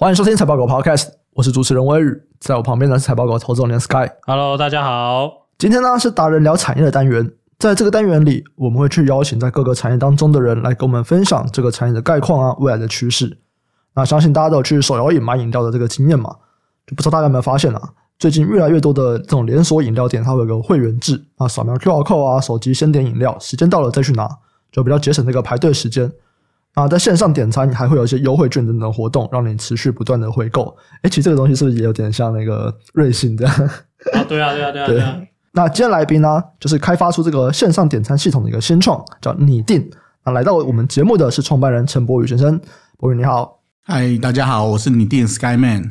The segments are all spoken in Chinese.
欢迎收听财报狗 Podcast，我是主持人威宇，在我旁边的是财报狗投资总监 Sky。Hello，大家好。今天呢是达人聊产业的单元，在这个单元里，我们会去邀请在各个产业当中的人来跟我们分享这个产业的概况啊，未来的趋势。那相信大家都有去手摇饮买饮料的这个经验嘛，就不知道大家有没有发现啊，最近越来越多的这种连锁饮料店，它会有个会员制啊，扫描 QR code 啊，手机先点饮料，时间到了再去拿，就比较节省这个排队时间。啊，在线上点餐，你还会有一些优惠券等等活动，让你持续不断的回购。诶，其实这个东西是不是也有点像那个瑞幸这样？啊，对啊，对啊，对啊，对啊。那今天来宾呢，就是开发出这个线上点餐系统的一个新创，叫拟定。那来到我们节目的是创办人陈博宇先生，博宇你好。嗨，大家好，我是拟定 Skyman。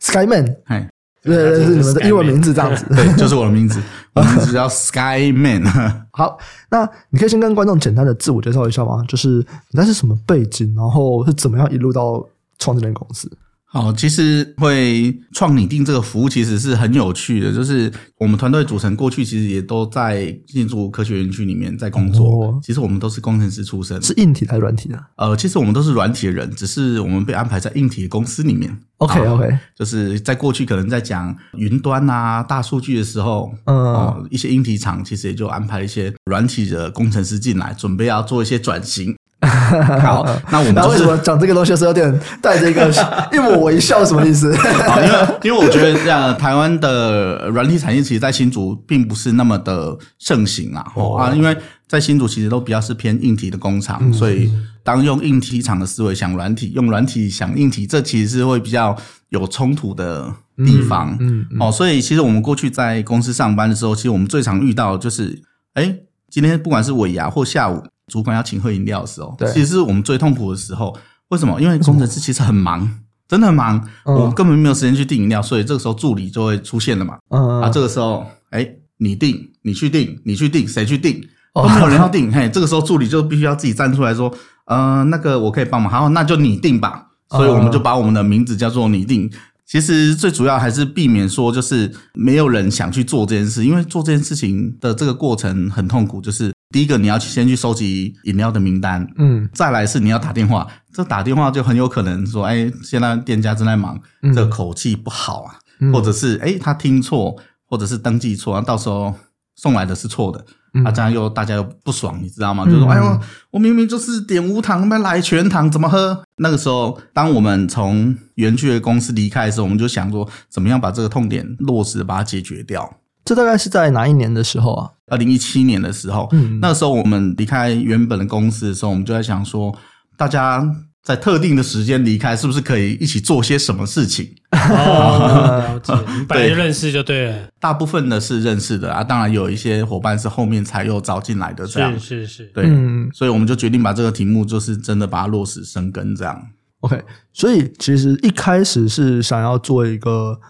Skyman，嗨。对，对，对，是你们的英文名字这样子。对，就是我的名字，我名字叫 Skyman。好，那你可以先跟观众简单的自我介绍一下吗？就是你那是什么背景，然后是怎么样一路到创这间公司？好，其实会创拟定这个服务其实是很有趣的，就是我们团队组成过去其实也都在建筑科学园区里面在工作。哦、其实我们都是工程师出身，是硬体还是软体呢？呃，其实我们都是软体的人，只是我们被安排在硬体的公司里面。OK OK，就是在过去可能在讲云端啊、大数据的时候，嗯、呃，一些硬体厂其实也就安排一些软体的工程师进来，准备要做一些转型。好，那我们、就是、为什么讲这个东西是有点带着一个 一抹微笑，什么意思？好，因为因为我觉得这样，台湾的软体产业其实，在新竹并不是那么的盛行啊。哦啊，因为在新竹其实都比较是偏硬体的工厂，嗯、所以当用硬体厂的思维想软体，用软体想硬体，这其实是会比较有冲突的地方。嗯，嗯嗯哦，所以其实我们过去在公司上班的时候，其实我们最常遇到的就是，哎，今天不管是尾牙或下午。主管要请喝饮料的时候，对，其实是我们最痛苦的时候。为什么？因为工程师其实很忙，真的很忙，嗯、我根本没有时间去订饮料，所以这个时候助理就会出现了嘛。嗯，啊，这个时候，哎，你订，你去订，你去订，谁去订？都没有人要订。嘿，这个时候助理就必须要自己站出来说，呃，那个我可以帮忙，好，那就你定吧。所以我们就把我们的名字叫做拟定。其实最主要还是避免说，就是没有人想去做这件事，因为做这件事情的这个过程很痛苦，就是。第一个，你要去先去收集饮料的名单，嗯，再来是你要打电话，这打电话就很有可能说，哎，现在店家正在忙，嗯、这个口气不好啊，嗯、或者是哎他听错，或者是登记错，到时候送来的是错的，嗯、啊，这样又大家又不爽，你知道吗？嗯、就说，哎呦，我明明就是点无糖，那来全糖，怎么喝？那个时候，当我们从园区的公司离开的时候，我们就想说，怎么样把这个痛点落实，把它解决掉。这大概是在哪一年的时候啊？二零一七年的时候，嗯，那个时候我们离开原本的公司的时候，我们就在想说，大家在特定的时间离开，是不是可以一起做些什么事情？哦，本来就认识就对了。大部分的是认识的啊，当然有一些伙伴是后面才又招进来的，这样是是是，对，嗯，所以我们就决定把这个题目，就是真的把它落实生根，这样。OK，所以其实一开始是想要做一个。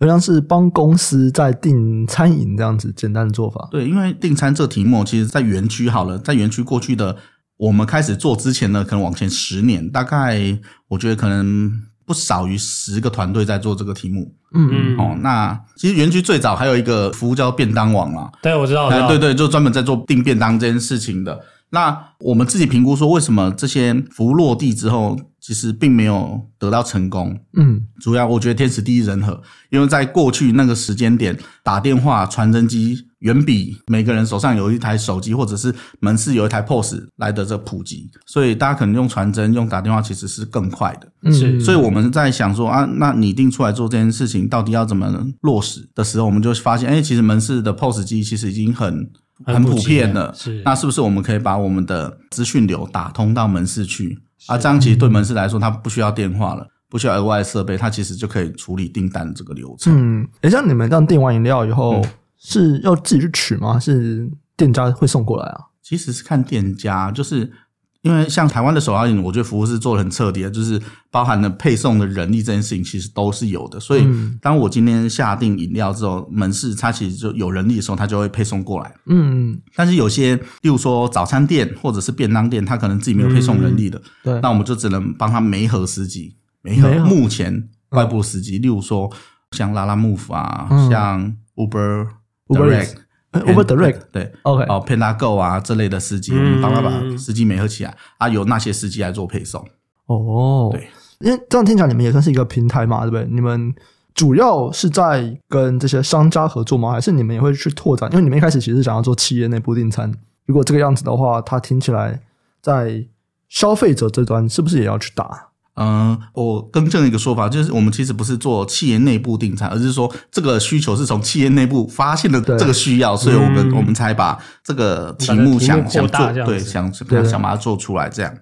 好像是帮公司在订餐饮这样子简单的做法。对，因为订餐这题目，其实在园区好了，在园区过去的我们开始做之前呢，可能往前十年，大概我觉得可能不少于十个团队在做这个题目。嗯嗯。哦，那其实园区最早还有一个服务叫便当网嘛。对，我知道。对对，就专门在做订便当这件事情的。那我们自己评估说，为什么这些服务落地之后，其实并没有得到成功？嗯，主要我觉得天时地利人和，因为在过去那个时间点，打电话、传真机远比每个人手上有一台手机，或者是门市有一台 POS 来的这普及，所以大家可能用传真、用打电话其实是更快的。嗯，是。所以我们在想说啊，那拟定出来做这件事情，到底要怎么落实的时候，我们就发现，哎，其实门市的 POS 机其实已经很。很普遍的，是那是不是我们可以把我们的资讯流打通到门市去？是啊，这样其实对门市来说，它不需要电话了，不需要额外设备，它其实就可以处理订单的这个流程。嗯，诶，像你们这样订完饮料以后，嗯、是要自己去取吗？是店家会送过来啊？其实是看店家，就是。因为像台湾的手摇饮，我觉得服务是做的很彻底的，就是包含了配送的人力这件事情，其实都是有的。所以，当我今天下定饮料之后，门市它其实就有人力的时候，它就会配送过来。嗯，但是有些，例如说早餐店或者是便当店，它可能自己没有配送人力的，嗯、对，那我们就只能帮他媒合司机，媒合目前外部司机，嗯、例如说像 Lalamove 啊，嗯、像 Uber Direct。Uber Direct 对，OK 哦，PandaGo 啊这类的司机，我们帮他把司机媒合起来，啊，由那些司机来做配送。哦，对，因为这样听起来你们也算是一个平台嘛，对不对？你们主要是在跟这些商家合作吗？还是你们也会去拓展？因为你们一开始其实想要做企业内部订餐，如果这个样子的话，它听起来在消费者这端是不是也要去打？嗯，我更正一个说法，就是我们其实不是做企业内部订餐，而是说这个需求是从企业内部发现的这个需要，所以我们、嗯、我们才把这个题目想想做，对，想想想把它做出来这样。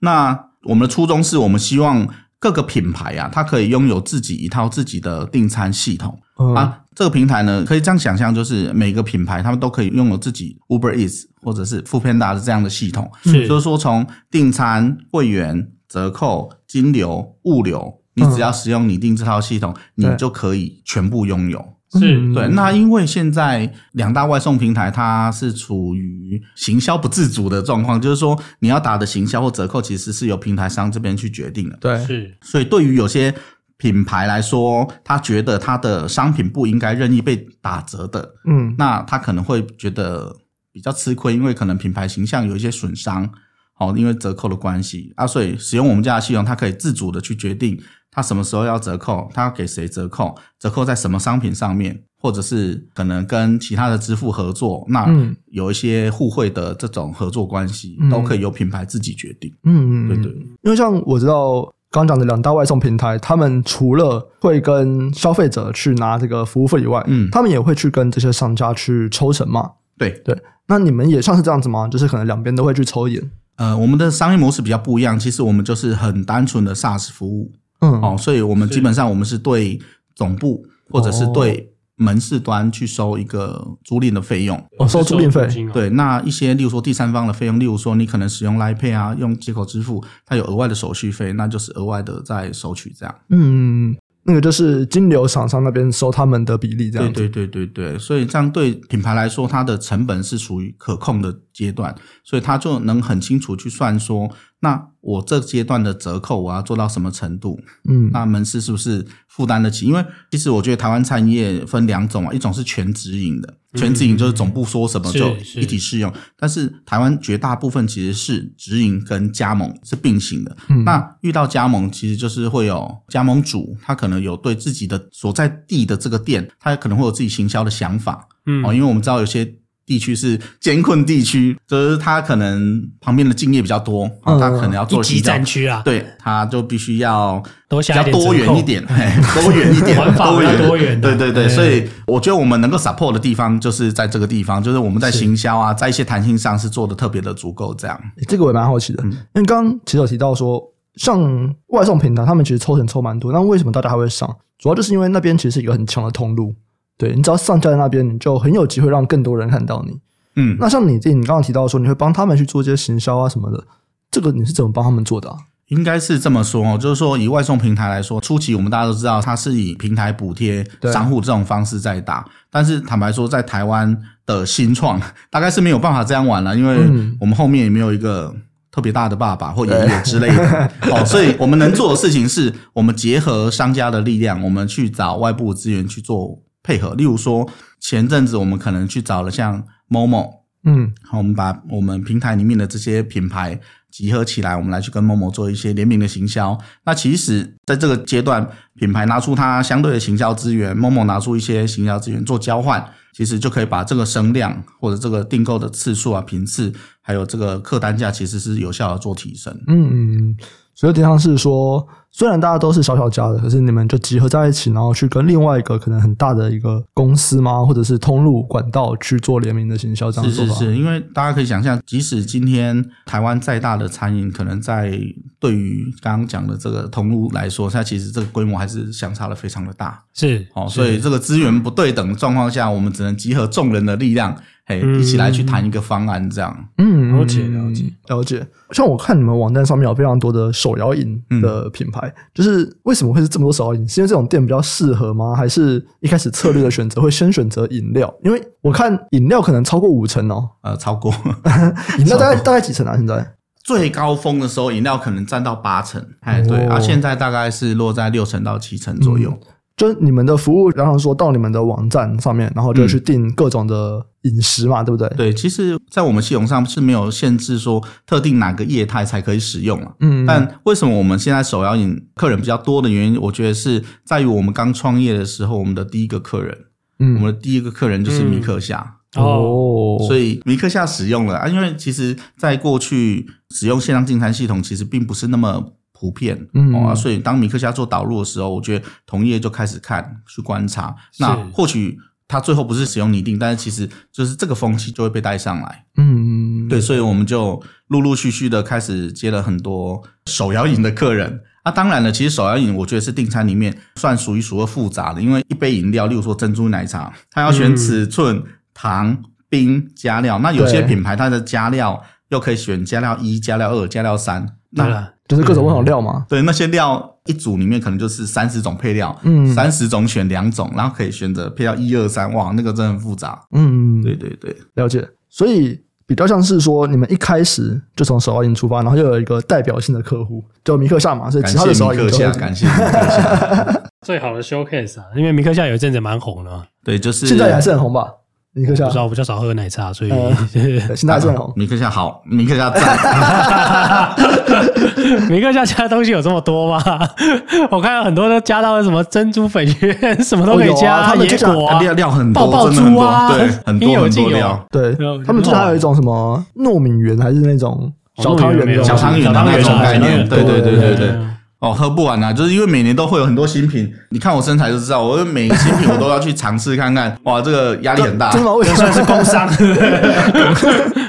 那我们的初衷是我们希望各个品牌啊，它可以拥有自己一套自己的订餐系统、嗯、啊。这个平台呢，可以这样想象，就是每个品牌他们都可以拥有自己 Uber Eats 或者是 Foodpanda 的这样的系统，是就是说从订餐会员。折扣、金流、物流，你只要使用拟定这套系统，嗯、你就可以全部拥有。是对。那因为现在两大外送平台它是处于行销不自主的状况，就是说你要打的行销或折扣，其实是由平台商这边去决定的。对，是。所以对于有些品牌来说，他觉得他的商品不应该任意被打折的，嗯，那他可能会觉得比较吃亏，因为可能品牌形象有一些损伤。哦，因为折扣的关系啊，所以使用我们家的系统，它可以自主的去决定它什么时候要折扣，它要给谁折扣，折扣在什么商品上面，或者是可能跟其他的支付合作，那有一些互惠的这种合作关系，嗯、都可以由品牌自己决定。嗯嗯，对对。因为像我知道刚刚讲的两大外送平台，他们除了会跟消费者去拿这个服务费以外，嗯，他们也会去跟这些商家去抽成嘛。对对，那你们也像是这样子吗？就是可能两边都会去抽一点。呃，我们的商业模式比较不一样，其实我们就是很单纯的 SaaS 服务，嗯，哦，所以我们基本上我们是对总部或者是对门市端去收一个租赁的费用，哦，收租赁费，对，那一些例如说第三方的费用，例如说你可能使用 Line Pay 啊，用接口支付，它有额外的手续费，那就是额外的在收取这样，嗯。那个就是金流厂商那边收他们的比例，这样。对对对对对，所以这样对品牌来说，它的成本是属于可控的阶段，所以他就能很清楚去算说，那我这阶段的折扣我要做到什么程度？嗯，那门市是不是负担得起？因为其实我觉得台湾餐饮业分两种啊，一种是全直营的。全直营就是总部说什么就一体适用，但是台湾绝大部分其实是直营跟加盟是并行的。嗯、那遇到加盟，其实就是会有加盟主，他可能有对自己的所在地的这个店，他可能会有自己行销的想法。嗯，哦，因为我们知道有些。地区是艰困地区，就是他可能旁边的敬业比较多，嗯、他可能要做一级战区啊，对，他就必须要多下比较多元一点，多元一点，玩法比较多元，对对对，所以我觉得我们能够 support 的地方就是在这个地方，就是我们在行销啊，在一些弹性上是做的特别的足够，这样。这个我也蛮好奇的，嗯、因为刚刚其实有提到说，像外送平台，他们其实抽成抽蛮多，那为什么大家还会上？主要就是因为那边其实是一个很强的通路。对，你只要上架在那边，你就很有机会让更多人看到你。嗯，那像你这，你刚刚提到说你会帮他们去做一些行销啊什么的，这个你是怎么帮他们做的啊？应该是这么说哦，就是说以外送平台来说，初期我们大家都知道它是以平台补贴商户这种方式在打，但是坦白说，在台湾的新创大概是没有办法这样玩了，因为我们后面也没有一个特别大的爸爸或爷爷之类的 哦，所以我们能做的事情是我们结合商家的力量，我们去找外部资源去做。配合，例如说前阵子我们可能去找了像 Momo，嗯，好，我们把我们平台里面的这些品牌集合起来，我们来去跟 Momo 做一些联名的行销。那其实在这个阶段，品牌拿出它相对的行销资源，Momo 拿出一些行销资源做交换，其实就可以把这个声量或者这个订购的次数啊、频次，还有这个客单价，其实是有效的做提升。嗯嗯。所以，地方是说，虽然大家都是小小家的，可是你们就集合在一起，然后去跟另外一个可能很大的一个公司吗？或者是通路管道去做联名的行销，这样是是是，因为大家可以想象，即使今天台湾再大的餐饮，可能在对于刚刚讲的这个通路来说，它其实这个规模还是相差的非常的大。是哦，所以这个资源不对等的状况下，我们只能集合众人的力量。嘿，一起来去谈一个方案，这样。嗯，了解，了解，了解。像我看你们网站上面有非常多的手摇饮的品牌，嗯、就是为什么会是这么多手摇饮？是因为这种店比较适合吗？还是一开始策略的选择会先选择饮料？因为我看饮料可能超过五成哦。呃，超过。饮料大概大概几成啊？现在最高峰的时候，饮料可能占到八成。哎，对，啊，现在大概是落在六成到七成左右。嗯就你们的服务，然后说到你们的网站上面，然后就去订各种的饮食嘛，嗯、对不对？对，其实，在我们系统上是没有限制说特定哪个业态才可以使用啊。嗯，但为什么我们现在手摇饮客人比较多的原因，我觉得是在于我们刚创业的时候，我们的第一个客人，嗯，我们的第一个客人就是米克夏。嗯、哦，所以米克夏使用了啊，因为其实在过去使用线上订餐系统，其实并不是那么。图片，嗯、哦，所以当米克夏做导入的时候，我觉得同业就开始看去观察。那或许他最后不是使用拟定，但是其实就是这个风气就会被带上来。嗯，对，所以我们就陆陆续续的开始接了很多手摇饮的客人。那、啊、当然了，其实手摇饮我觉得是订餐里面算数一数二复杂的，因为一杯饮料，例如说珍珠奶茶，它要选尺寸、嗯、糖、冰、加料。那有些品牌它的加料又可以选加料一、加料二、加料三。那就是各种不同料嘛，对，那些料一组里面可能就是三十种配料，嗯，三十种选两种，然后可以选择配料一二三，哇，那个真的很复杂，嗯，对对对，了解。所以比较像是说，你们一开始就从手摇饮出发，然后又有一个代表性的客户，叫米克夏嘛，所以其他的手摇饮客感谢米克夏，最好的 showcase 啊，因为米克夏有一阵子蛮红的嘛，对，就是现在还是很红吧。迷客夏，不知道我比较少喝奶茶，所以、呃、现在这种。迷客夏好，米克夏赞。米克夏加的东西有这么多吗？我看到很多都加到了什么珍珠粉圆，什么都可以加，他们加料料很多，爆爆珠啊，对，很多很多料。对，他们最近还有一种什么糯米圆，还是那种小汤圆，小汤圆的那种概念。对对对对对。哦，喝不完啊，就是因为每年都会有很多新品。你看我身材就知道，我每新品我都要去尝试看看。哇，这个压力很大，真的，为什么 是工商？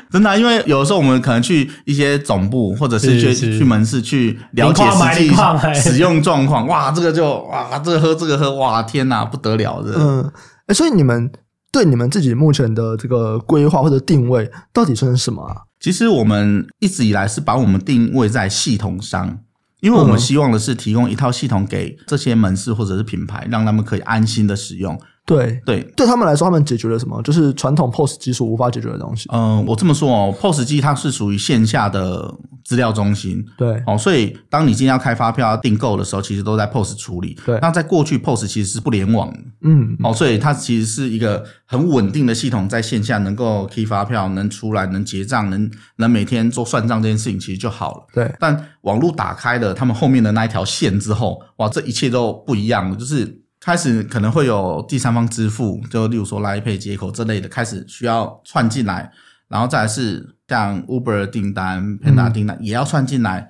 真的，因为有的时候我们可能去一些总部，或者是去去门市去了解实际使用状况。哇，这个就哇，这个喝这个喝，哇，天哪，不得了的。嗯，哎，所以你们对你们自己目前的这个规划或者定位到底算是什么啊？其实我们一直以来是把我们定位在系统商。因为我们希望的是提供一套系统给这些门市或者是品牌，让他们可以安心的使用。对对，对他们来说，他们解决了什么？就是传统 POS 机所无法解决的东西。嗯，我这么说哦，POS 机它是属于线下的资料中心。对，哦，所以当你今天要开发票、要订购的时候，其实都在 POS 处理。对，那在过去 POS 其实是不联网。嗯，哦，所以它其实是一个很稳定的系统，在线下能够开发票、能出来、能结账、能能每天做算账这件事情，其实就好了。对，但网络打开了他们后面的那一条线之后，哇，这一切都不一样了，就是。开始可能会有第三方支付，就例如说 Line Pay 接口之类的，开始需要串进来，然后再来是像 Uber 的订单、Panda 订单也要串进来，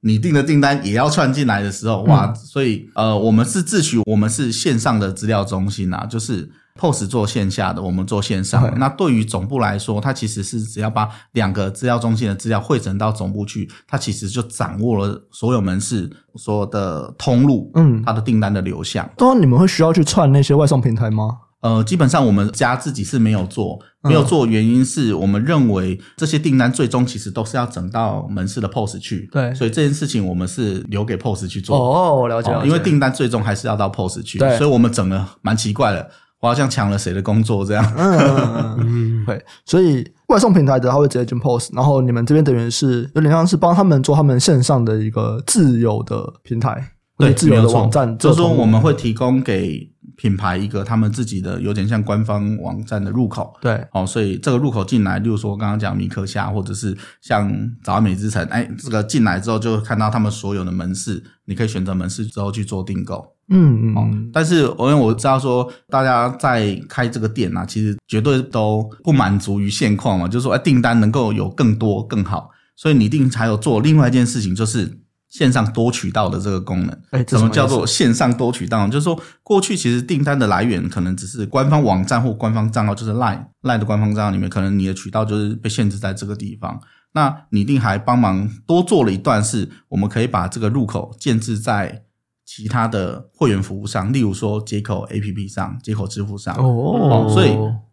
你订的订单也要串进来的时候，哇！所以呃，我们是自诩我们是线上的资料中心啊，就是。POS 做线下的，我们做线上。那对于总部来说，它其实是只要把两个资料中心的资料汇整到总部去，它其实就掌握了所有门市所有的通路，嗯，它的订单的流向。当然，你们会需要去串那些外送平台吗？呃，基本上我们家自己是没有做，没有做，原因是我们认为这些订单最终其实都是要整到门市的 POS 去。对，所以这件事情我们是留给 POS 去做。哦，我了解了。因为订单最终还是要到 POS 去，对，所以我们整的蛮奇怪的。我好像抢了谁的工作这样，嗯嗯嗯，对，所以外送平台的他会直接进 POS，然后你们这边等于是有点像是帮他们做他们线上的一个自由的平台，对，自有的网站，就是说我们会提供给品牌一个他们自己的有点像官方网站的入口，对，哦，所以这个入口进来，例如说刚刚讲米克夏，或者是像早安美之城，哎，这个进来之后就看到他们所有的门市，你可以选择门市之后去做订购。嗯嗯，但是因为我知道说，大家在开这个店啊，其实绝对都不满足于现况嘛，就是说，哎，订单能够有更多更好，所以你一定还有做另外一件事情，就是线上多渠道的这个功能。哎，什么叫做线上多渠道？就是说，过去其实订单的来源可能只是官方网站或官方账号，就是 Line Line 的官方账号里面，可能你的渠道就是被限制在这个地方。那你一定还帮忙多做了一段，是我们可以把这个入口建置在。其他的会员服务上，例如说接口 APP 上、接口支付上哦，所以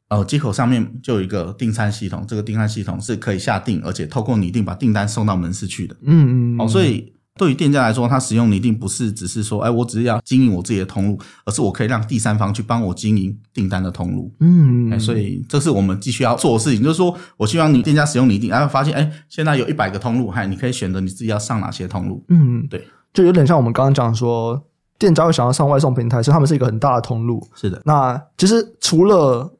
呃，接口上面就有一个订餐系统，这个订餐系统是可以下订，而且透过拟定把订单送到门市去的。嗯嗯，哦，所以对于店家来说，他使用你一定不是只是说，哎，我只是要经营我自己的通路，而是我可以让第三方去帮我经营订单的通路。嗯哎，所以这是我们继续要做的事情，就是说我希望你店家使用拟定，然后发现，哎，现在有一百个通路，嗨，你可以选择你自己要上哪些通路。嗯，对。就有点像我们刚刚讲说，店家会想要上外送平台，所以他们是一个很大的通路。是的，那其实除了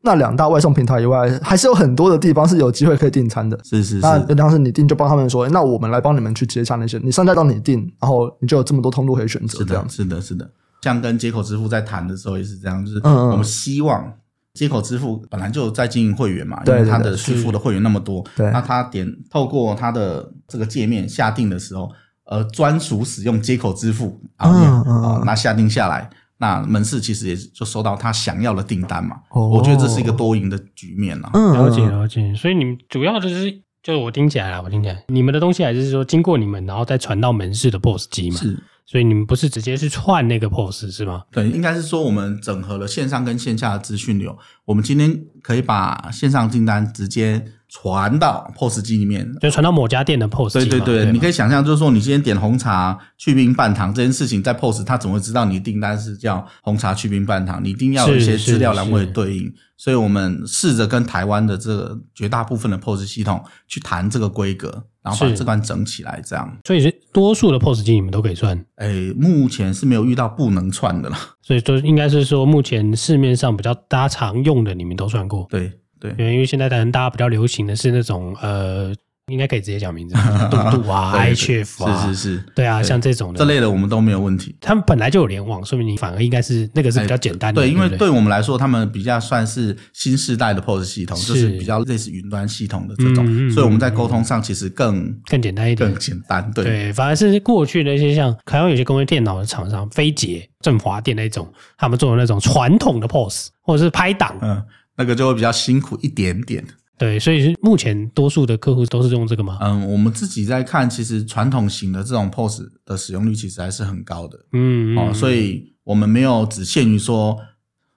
那两大外送平台以外，还是有很多的地方是有机会可以订餐的。是是是。那当时你订，就帮他们说，那我们来帮你们去接洽那些，你上架到你订，然后你就有这么多通路可以选择。是的，是的，是的。像跟接口支付在谈的时候也是这样，就是我们希望接口支付本来就在经营会员嘛，因为他的支付的会员那么多，对，那他点透过他的这个界面下订的时候，呃，专属使用接口支付啊，啊，那下订下来。那门市其实也就收到他想要的订单嘛，哦、我觉得这是一个多赢的局面了。嗯，了解了解。所以你们主要就是，就是我听起来啦，我听起来，你们的东西还是说经过你们，然后再传到门市的 POS 机嘛？是。所以你们不是直接去串那个 POS 是吗？对，应该是说我们整合了线上跟线下的资讯流，我们今天可以把线上订单直接。传到 POS 机里面，就传到某家店的 POS 机。对对对，你可以想象，就是说，你今天点红茶去冰半糖这件事情，在 POS 他怎么会知道你订单是叫红茶去冰半糖？你一定要有一些资料栏位对应。所以我们试着跟台湾的这个绝大部分的 POS 系统去谈这个规格，然后把这段整起来，这样。所以是多数的 POS 机你们都可以串？诶，目前是没有遇到不能串的了。所以就应该是说，目前市面上比较大家常用的，你们都串过？对。对，因为现在可能大家比较流行的是那种呃，应该可以直接讲名字，杜杜啊，iChef 啊，是是是，对啊，像这种的这类的我们都没有问题。他们本来就有联网，说明你反而应该是那个是比较简单的。对，因为对我们来说，他们比较算是新世代的 POS 系统，就是比较类似云端系统的这种，所以我们在沟通上其实更更简单一点，更简单。对对，反而是过去的一些像台湾有些工业电脑的厂商，飞捷、振华电那种，他们做的那种传统的 POS 或者是拍档，嗯。那个就会比较辛苦一点点，对，所以是目前多数的客户都是用这个吗？嗯，我们自己在看，其实传统型的这种 POS 的使用率其实还是很高的，嗯，哦，所以我们没有只限于说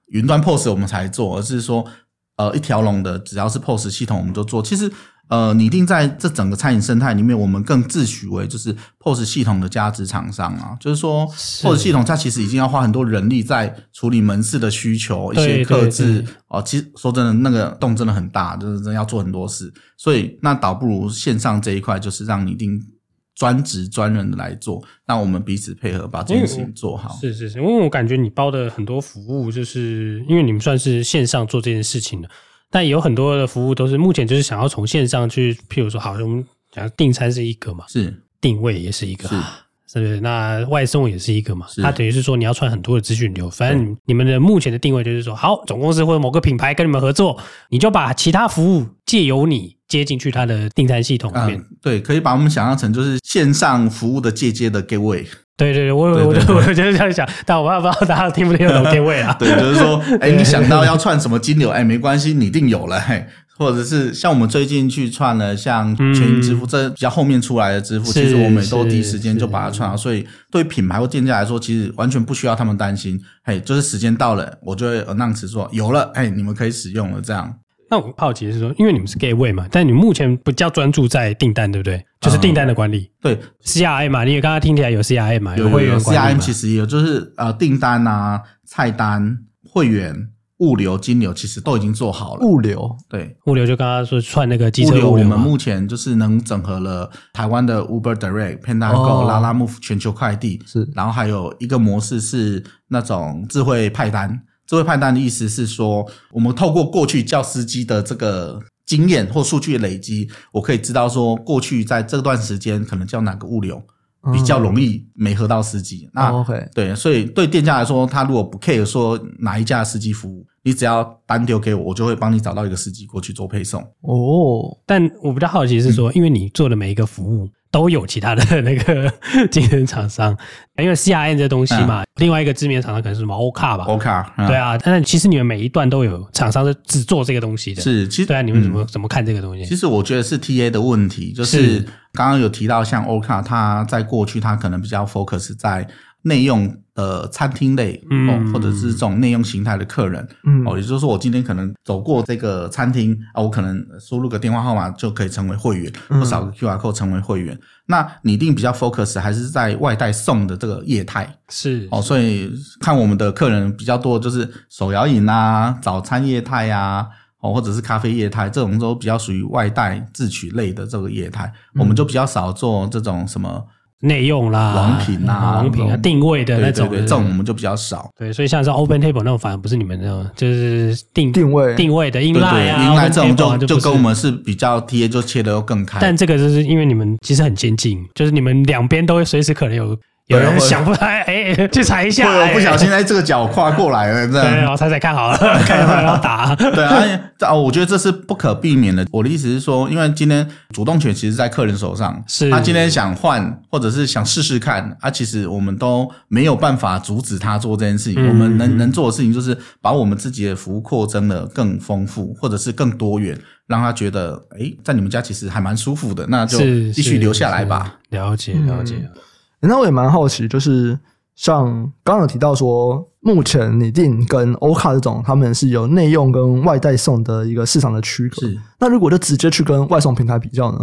云端 POS 我们才做，而是说呃一条龙的，只要是 POS 系统我们就做。其实。呃，拟定在这整个餐饮生态里面，我们更自诩为就是 POS 系统的价值厂商啊。就是说，POS 系统它其实已经要花很多人力在处理门市的需求，一些克制哦。其实说真的，那个洞真的很大，就是真的要做很多事。所以，那倒不如线上这一块，就是让拟定专职专人的来做，那我们彼此配合，把这件事情做好。是是是，因为我感觉你包的很多服务，就是因为你们算是线上做这件事情的。但有很多的服务都是目前就是想要从线上去，譬如说，好像我们讲订餐是一个嘛，是定位也是一个，是是不是？那外送也是一个嘛，它等于是说你要串很多的资讯流。反正你们的目前的定位就是说，好，总公司或者某个品牌跟你们合作，你就把其他服务借由你接进去它的订餐系统里面。嗯，对，可以把我们想象成就是线上服务的借接的 gateway。对对对，我我我就我就是这样想，但我也不知道大家听不听得懂 gateway 啊？对，就是说，哎，你想到要串什么金流，哎，没关系，你一定有了，嘿，或者是像我们最近去串了像全银支付，这比较后面出来的支付，其实我们都第一时间就把它串好，所以对于品牌或店家来说，其实完全不需要他们担心，嘿，就是时间到了，我就会 announce 说有了，哎，你们可以使用了这样。那我好奇的是说，因为你们是 gateway 嘛，但你目前比较专注在订单，对不对？就是订单的管理。嗯、对，CRM 嘛，你也刚刚听起来有 CRM 嘛，有会员管理。CRM 其实也有，就是呃，订单啊、菜单、会员、物流、金流，其实都已经做好了。物流，对，物流就刚刚说串那个机车物流。物流我们目前就是能整合了台湾的 Uber Direct、PandaGo、拉拉 Move 全球快递，是，然后还有一个模式是那种智慧派单。智慧判断的意思是说，我们透过过去叫司机的这个经验或数据的累积，我可以知道说，过去在这段时间可能叫哪个物流比较容易没合到司机。那对，所以对店家来说，他如果不 care 说哪一家司机服务，你只要单丢给我，我就会帮你找到一个司机过去做配送。哦，但我比较好奇是说，因为你做的每一个服务。都有其他的那个 竞争厂商，因为 CRM 这东西嘛，嗯、另外一个知名的厂商可能是什么 OCA 吧？，OCA，、嗯、对啊。但其实你们每一段都有厂商是只做这个东西的。是，其实对啊，你们怎么、嗯、怎么看这个东西？其实我觉得是 TA 的问题，就是刚刚有提到像 OCA，，它在过去它可能比较 focus 在。内用的餐厅类哦，或者是这种内用形态的客人，嗯，哦，也就是说，我今天可能走过这个餐厅啊，我可能输入个电话号码就可以成为会员，或扫个 QR code 成为会员。那你一定比较 focus 还是在外带送的这个业态，是哦，所以看我们的客人比较多，就是手摇饮啊、早餐业态呀，哦，或者是咖啡业态，这种都比较属于外带自取类的这个业态，我们就比较少做这种什么。内用啦、王品啊、王品啊、定位的那种，对对对，这种我们就比较少。对，所以像是 Open Table 那种，反而不是你们那种，就是定定位定位的 Inline 啊，Inline 这种就就跟我们是比较贴，就切的又更开。但这个就是因为你们其实很先进，就是你们两边都会随时可能有。有人想不来，哎，去踩一下，不小心哎这个脚跨过来了，这样。对，我踩踩看好了，看有没有要打。对啊，啊，我觉得这是不可避免的。我的意思是说，因为今天主动权其实在客人手上，是他今天想换，或者是想试试看，啊，其实我们都没有办法阻止他做这件事情。我们能能做的事情，就是把我们自己的服务扩增的更丰富，或者是更多元，让他觉得，哎，在你们家其实还蛮舒服的，那就继续留下来吧。了解，了解。那我也蛮好奇，就是像刚刚有提到说，目前拟定跟欧卡这种，他们是有内用跟外带送的一个市场的区隔。是，那如果就直接去跟外送平台比较呢？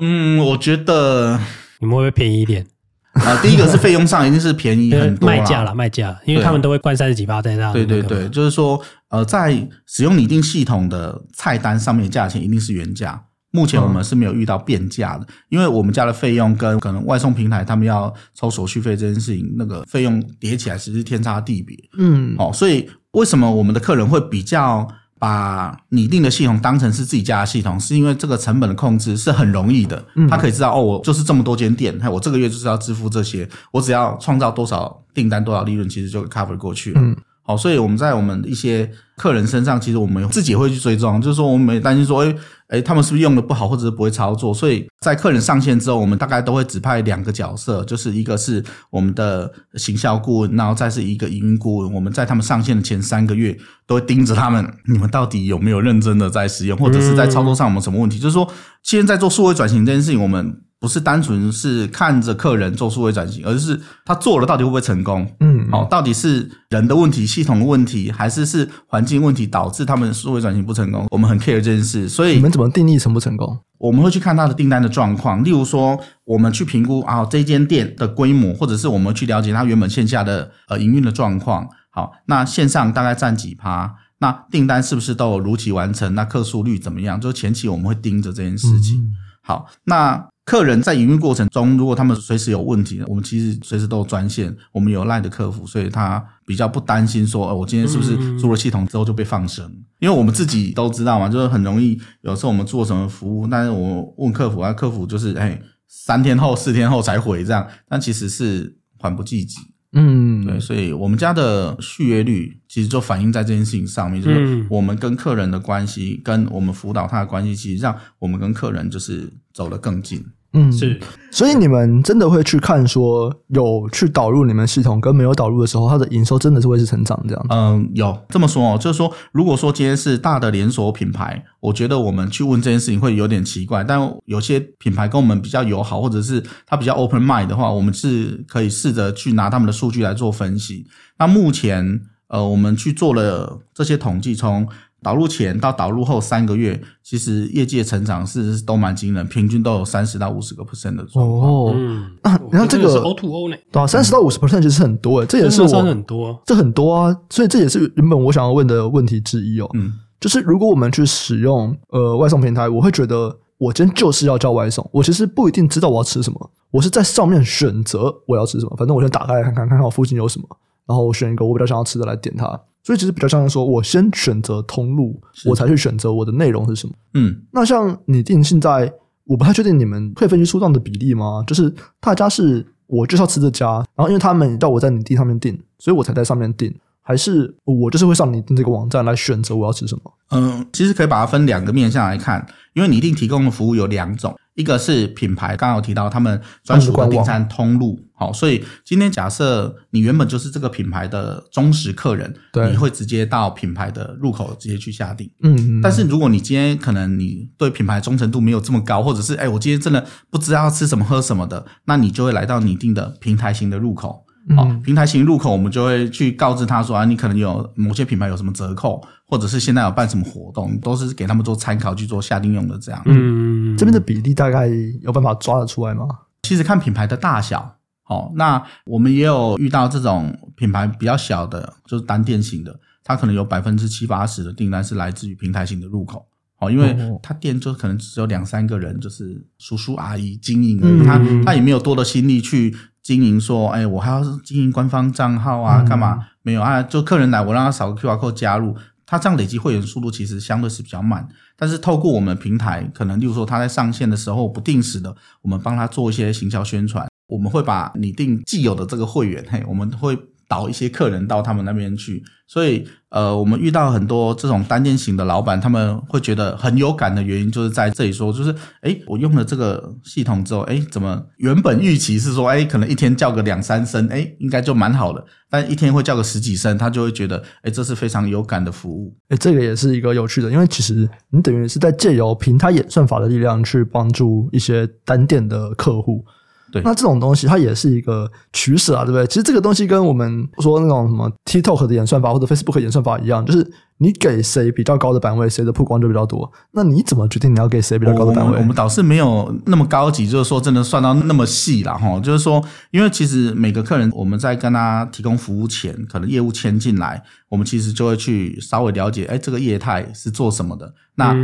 嗯，我觉得你们会不会便宜一点？啊，第一个是费用上一定是便宜很多，卖价啦，卖价，因为他们都会灌三十几八在那。对对对，就是说，呃，在使用拟定系统的菜单上面，价钱一定是原价。目前我们是没有遇到变价的，因为我们家的费用跟可能外送平台他们要抽手续费这件事情，那个费用叠起来其实是天差地别。嗯，哦，所以为什么我们的客人会比较把拟定的系统当成是自己家的系统？是因为这个成本的控制是很容易的，他可以知道哦，我就是这么多间店，我这个月就是要支付这些，我只要创造多少订单多少利润，其实就 cover 过去了。嗯，好，所以我们在我们一些客人身上，其实我们自己也会去追踪，就是说我们没担心说，诶哎，他们是不是用的不好，或者是不会操作？所以在客人上线之后，我们大概都会指派两个角色，就是一个是我们的行销顾问，然后再是一个营运顾问。我们在他们上线的前三个月，都会盯着他们，你们到底有没有认真的在使用，或者是在操作上有没有什么问题？就是说，现在做数位转型这件事情，我们。不是单纯是看着客人做数位转型，而是他做了到底会不会成功？嗯，好，到底是人的问题、系统的问题，还是是环境问题导致他们数位转型不成功？我们很 care 这件事，所以你们怎么定义成不成功？我们会去看他的订单的状况，例如说，我们去评估啊这间店的规模，或者是我们去了解他原本线下的呃营运的状况。好，那线上大概占几趴？那订单是不是都有如期完成？那客诉率怎么样？就前期我们会盯着这件事情。嗯、好，那。客人在营运过程中，如果他们随时有问题，我们其实随时都有专线，我们有 LINE 的客服，所以他比较不担心说，哦，我今天是不是做了系统之后就被放生？因为我们自己都知道嘛，就是很容易，有时候我们做什么服务，但是我问客服啊，客服就是哎，三天后、四天后才回这样，但其实是缓不济急。嗯，对，所以我们家的续约率其实就反映在这件事情上面，就是我们跟客人的关系，跟我们辅导他的关系，其实让我们跟客人就是走得更近。嗯，是，所以你们真的会去看说，有去导入你们系统跟没有导入的时候，它的营收真的是会是成长这样？嗯，有这么说哦，就是说，如果说今天是大的连锁品牌，我觉得我们去问这件事情会有点奇怪，但有些品牌跟我们比较友好，或者是它比较 open mind 的话，我们是可以试着去拿他们的数据来做分析。那目前，呃，我们去做了这些统计，从导入前到导入后三个月，其实业绩成长是都蛮惊人，平均都有三十到五十个 percent 的状况。哦，嗯，啊，你看这个 O to O 呢？对啊，三十到五十 percent 其实很多诶，这也是我很多，这很多啊，所以这也是原本我想要问的问题之一哦。嗯，就是如果我们去使用呃外送平台，我会觉得我今天就是要叫外送，我其实不一定知道我要吃什么，我是在上面选择我要吃什么，反正我先打开来看看，看看我附近有什么，然后我选一个我比较想要吃的来点它。所以其实比较像是说，我先选择通路，我才去选择我的内容是什么。嗯，那像你定现在，我不太确定你们会分析出这样的比例吗？就是大家是我就是要吃这家，然后因为他们要我在你订上面订，所以我才在上面订，还是我就是会上你订这个网站来选择我要吃什么？嗯，其实可以把它分两个面向来看，因为你一定提供的服务有两种。一个是品牌，刚刚有提到他们专属的订餐通路，好，所以今天假设你原本就是这个品牌的忠实客人，对，你会直接到品牌的入口直接去下订，嗯，但是如果你今天可能你对品牌忠诚度没有这么高，或者是哎，我今天真的不知道要吃什么喝什么的，那你就会来到拟定的平台型的入口。好，平台型入口，我们就会去告知他说啊，你可能有某些品牌有什么折扣，或者是现在有办什么活动，都是给他们做参考去做下订用的这样。嗯，这边的比例大概有办法抓得出来吗？其实看品牌的大小，哦，那我们也有遇到这种品牌比较小的，就是单店型的，它可能有百分之七八十的订单是来自于平台型的入口。哦，因为他店就可能只有两三个人，就是叔叔阿姨经营而已，他他也没有多的心力去经营，说，哎，我还要经营官方账号啊，干嘛？没有啊，就客人来，我让他扫个 QR code 加入，他这样累积会员速度其实相对是比较慢。但是透过我们平台，可能例如说他在上线的时候，不定时的，我们帮他做一些行销宣传，我们会把拟定既有的这个会员，嘿，我们会。导一些客人到他们那边去，所以呃，我们遇到很多这种单店型的老板，他们会觉得很有感的原因，就是在这里说，就是诶，我用了这个系统之后，诶，怎么原本预期是说，诶，可能一天叫个两三声，诶，应该就蛮好的，但一天会叫个十几声，他就会觉得，诶，这是非常有感的服务。诶，这个也是一个有趣的，因为其实你等于是在借由平台演算法的力量去帮助一些单店的客户。对，那这种东西它也是一个取舍啊，对不对？其实这个东西跟我们说那种什么 TikTok 的演算法或者 Facebook 演算法一样，就是你给谁比较高的版位，谁的曝光就比较多。那你怎么决定你要给谁比较高的版位？我们，我们倒是没有那么高级，就是说真的算到那么细了。哈。就是说，因为其实每个客人我们在跟他提供服务前，可能业务签进来，我们其实就会去稍微了解，哎，这个业态是做什么的？那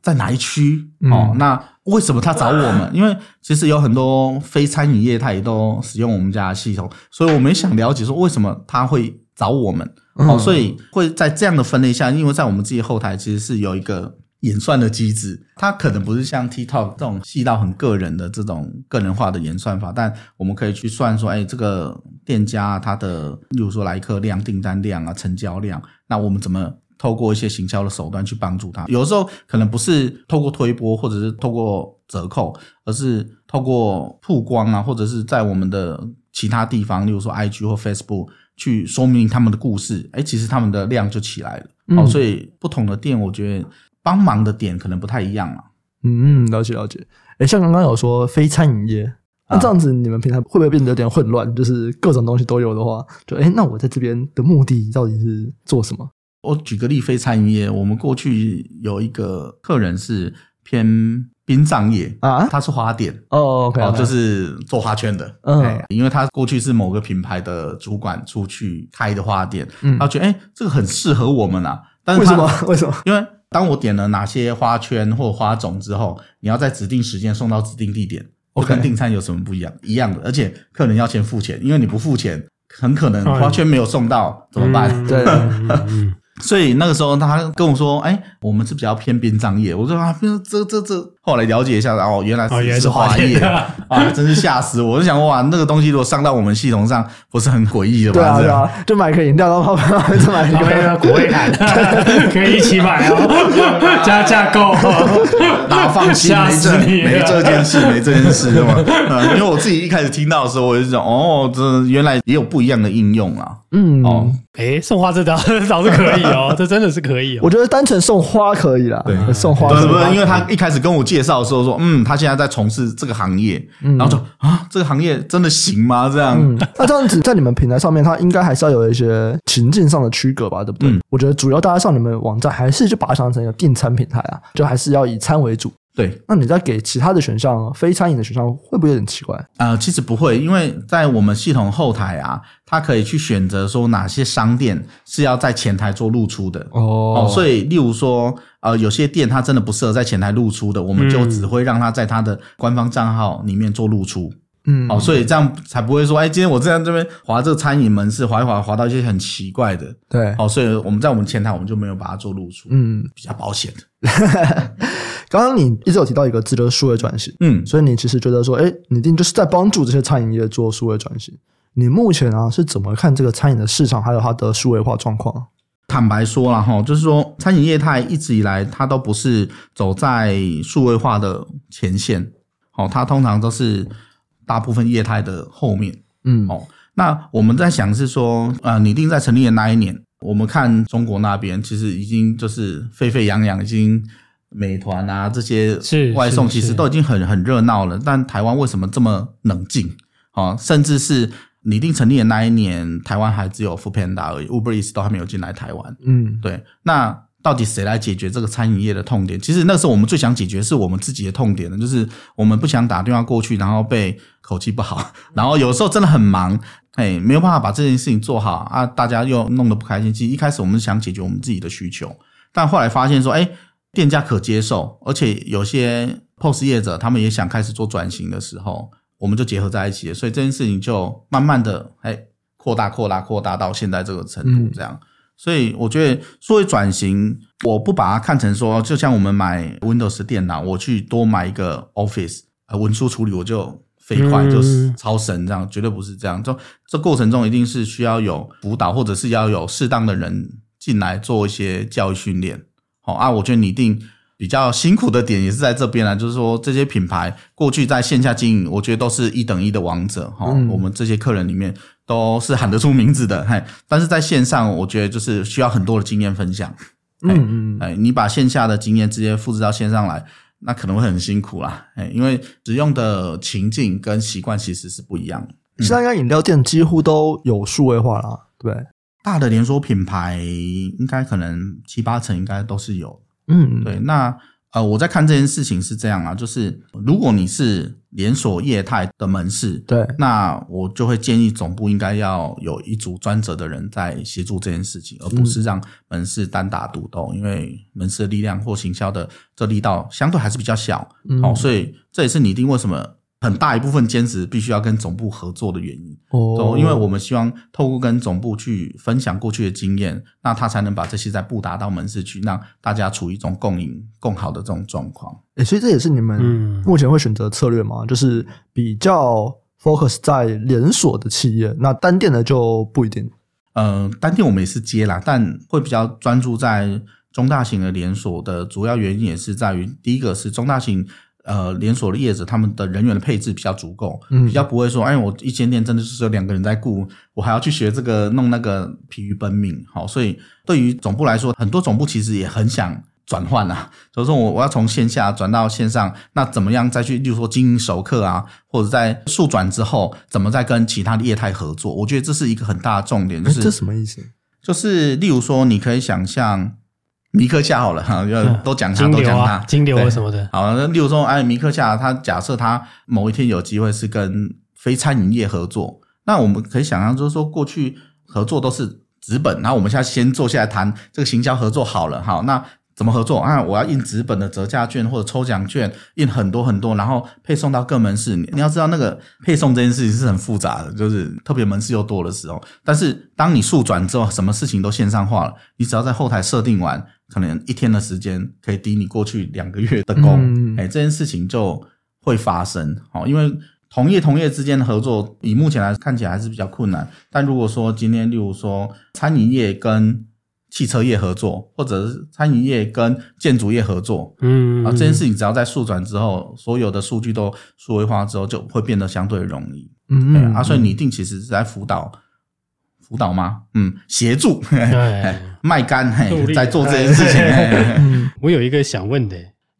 在哪一区？嗯、哦，那。为什么他找我们？因为其实有很多非餐饮业，态也都使用我们家的系统，所以我们想了解说为什么他会找我们。哦，所以会在这样的分类下，因为在我们自己后台其实是有一个演算的机制，它可能不是像 TikTok 这种细到很个人的这种个人化的演算法，但我们可以去算说，哎，这个店家他的，例如说来客量、订单量啊、成交量，那我们怎么？透过一些行销的手段去帮助他，有的时候可能不是透过推波或者是透过折扣，而是透过曝光啊，或者是在我们的其他地方，例如说 IG 或 Facebook 去说明他们的故事，哎，其实他们的量就起来了。好、嗯，所以不同的店，我觉得帮忙的点可能不太一样啊。嗯，了解了解。哎，像刚刚有说非餐饮业，那这样子你们平台会不会变得有点混乱？就是各种东西都有的话，就哎，那我在这边的目的到底是做什么？我举个例，非餐饮业，我们过去有一个客人是偏殡葬业啊，他是花店哦 okay. 就是做花圈的，嗯，因为他过去是某个品牌的主管出去开的花店，嗯，他觉得哎，这个很适合我们啊，但是为什么？为什么？因为当我点了哪些花圈或花种之后，你要在指定时间送到指定地点，我跟订餐有什么不一样？一样的，而且客人要先付钱，因为你不付钱，很可能花圈没有送到，怎么办？对。所以那个时候，他跟我说：“哎，我们是比较偏殡葬业。”我说：“啊，这这这。”后来了解一下，哦，原来是是花业 啊，真是吓死我！我就想，哇，那个东西如果上到我们系统上，不是很诡异的吗？对啊，对啊，就买个饮料，然后再买一个国味毯，可以一起买哦，加价购。然后放心，没这没这件事，没这件事，对吗？因为我自己一开始听到的时候，我就想，哦，这原来也有不一样的应用啊。嗯，哦，哎，送花这招倒是可以哦，这真的是可以哦。我觉得单纯送花可以啦，对，送花不是不是，因为他一开始跟我介。绍的时候说，嗯，他现在在从事这个行业，嗯、然后说啊，这个行业真的行吗？这样，嗯、那这样子在你们平台上面，他应该还是要有一些情境上的区隔吧，对不对？嗯、我觉得主要大家上你们网站，还是就把它想成一个订餐平台啊，就还是要以餐为主。对，那你再给其他的选项，非餐饮的选项，会不会有点奇怪？呃，其实不会，因为在我们系统后台啊，它可以去选择说哪些商店是要在前台做露出的哦，哦。所以，例如说，呃，有些店它真的不适合在前台露出的，我们就只会让它在它的官方账号里面做露出。嗯，哦，所以这样才不会说，哎，今天我在这边划这个餐饮门市，划一划，划到一些很奇怪的。对，哦，所以我们在我们前台，我们就没有把它做露出。嗯，比较保险的。刚刚你一直有提到一个字，就是数位转型。嗯，所以你其实觉得说，哎，你一定就是在帮助这些餐饮业做数位转型。你目前啊是怎么看这个餐饮的市场，还有它的数位化状况？坦白说了哈，就是说餐饮业态一直以来它都不是走在数位化的前线，哦，它通常都是大部分业态的后面。嗯，哦，那我们在想是说，呃，拟定在成立的那一年，我们看中国那边其实已经就是沸沸扬扬，已经。美团啊，这些外送其实都已经很很热闹了，但台湾为什么这么冷静？啊，甚至是拟定成立的那一年，台湾还只有 Foodpanda 而已，Uber Eats 都还没有进来台湾。嗯，对。那到底谁来解决这个餐饮业的痛点？其实那时候我们最想解决是我们自己的痛点的，就是我们不想打电话过去，然后被口气不好，然后有时候真的很忙，哎，没有办法把这件事情做好啊，大家又弄得不开心。其实一开始我们想解决我们自己的需求，但后来发现说，哎。店家可接受，而且有些 POS 业者他们也想开始做转型的时候，我们就结合在一起，所以这件事情就慢慢的哎扩大、扩大、扩大到现在这个程度，这样。嗯、所以我觉得作为转型，我不把它看成说，就像我们买 Windows 电脑，我去多买一个 Office 呃文书处理，我就飞快，嗯、就是超神这样，绝对不是这样。就这过程中一定是需要有辅导，或者是要有适当的人进来做一些教育训练。好啊，我觉得你一定。比较辛苦的点也是在这边啊，就是说这些品牌过去在线下经营，我觉得都是一等一的王者哈。嗯、我们这些客人里面都是喊得出名字的，嘿。但是在线上，我觉得就是需要很多的经验分享。嗯嗯，哎，你把线下的经验直接复制到线上来，那可能会很辛苦啦。哎，因为使用的情境跟习惯其实是不一样的。现在应该饮料店几乎都有数位化啦，对。大的连锁品牌应该可能七八成应该都是有。嗯，对，那呃，我在看这件事情是这样啊，就是如果你是连锁业态的门市，对，那我就会建议总部应该要有一组专责的人在协助这件事情，而不是让门市单打独斗，因为门市的力量或行销的这力道相对还是比较小，嗯，好，所以这也是拟定为什么。很大一部分坚持必须要跟总部合作的原因哦，因为我们希望透过跟总部去分享过去的经验，那他才能把这些再布达到门市去，让大家处于一种共赢共好的这种状况。诶，所以这也是你们目前会选择策略吗？嗯、就是比较 focus 在连锁的企业，那单店的就不一定。呃，单店我们也是接啦，但会比较专注在中大型的连锁的主要原因也是在于，第一个是中大型。呃，连锁的业者，他们的人员的配置比较足够，嗯，比较不会说，哎，我一间店真的是只有两个人在顾，我还要去学这个弄那个，疲于奔命。好，所以对于总部来说，很多总部其实也很想转换啊，所 以说我我要从线下转到线上，那怎么样再去，例如说经营熟客啊，或者在速转之后，怎么再跟其他的业态合作？我觉得这是一个很大的重点，就是这什么意思？就是例如说，你可以想象。米克夏好了哈，要都讲他，都讲他，金流什么的。好，那例如说，哎，米克夏，他假设他某一天有机会是跟非餐饮业合作，那我们可以想象，就是说过去合作都是纸本，然后我们现在先坐下来谈这个行销合作好了，好，那。怎么合作啊？我要印纸本的折价券或者抽奖券，印很多很多，然后配送到各门市。你要知道，那个配送这件事情是很复杂的，就是特别门市又多的时候。但是当你速转之后，什么事情都线上化了，你只要在后台设定完，可能一天的时间可以抵你过去两个月的工。嗯、哎，这件事情就会发生。好，因为同业同业之间的合作，以目前来看起来还是比较困难。但如果说今天，例如说餐饮业跟汽车业合作，或者是餐饮业跟建筑业合作，嗯，啊，这件事情只要在速转之后，所有的数据都数位化之后，就会变得相对容易，嗯，嗯，啊，所以拟定其实是在辅导，辅导吗？嗯，协助，对卖干，嘿，在做这件事情。嗯，我有一个想问的，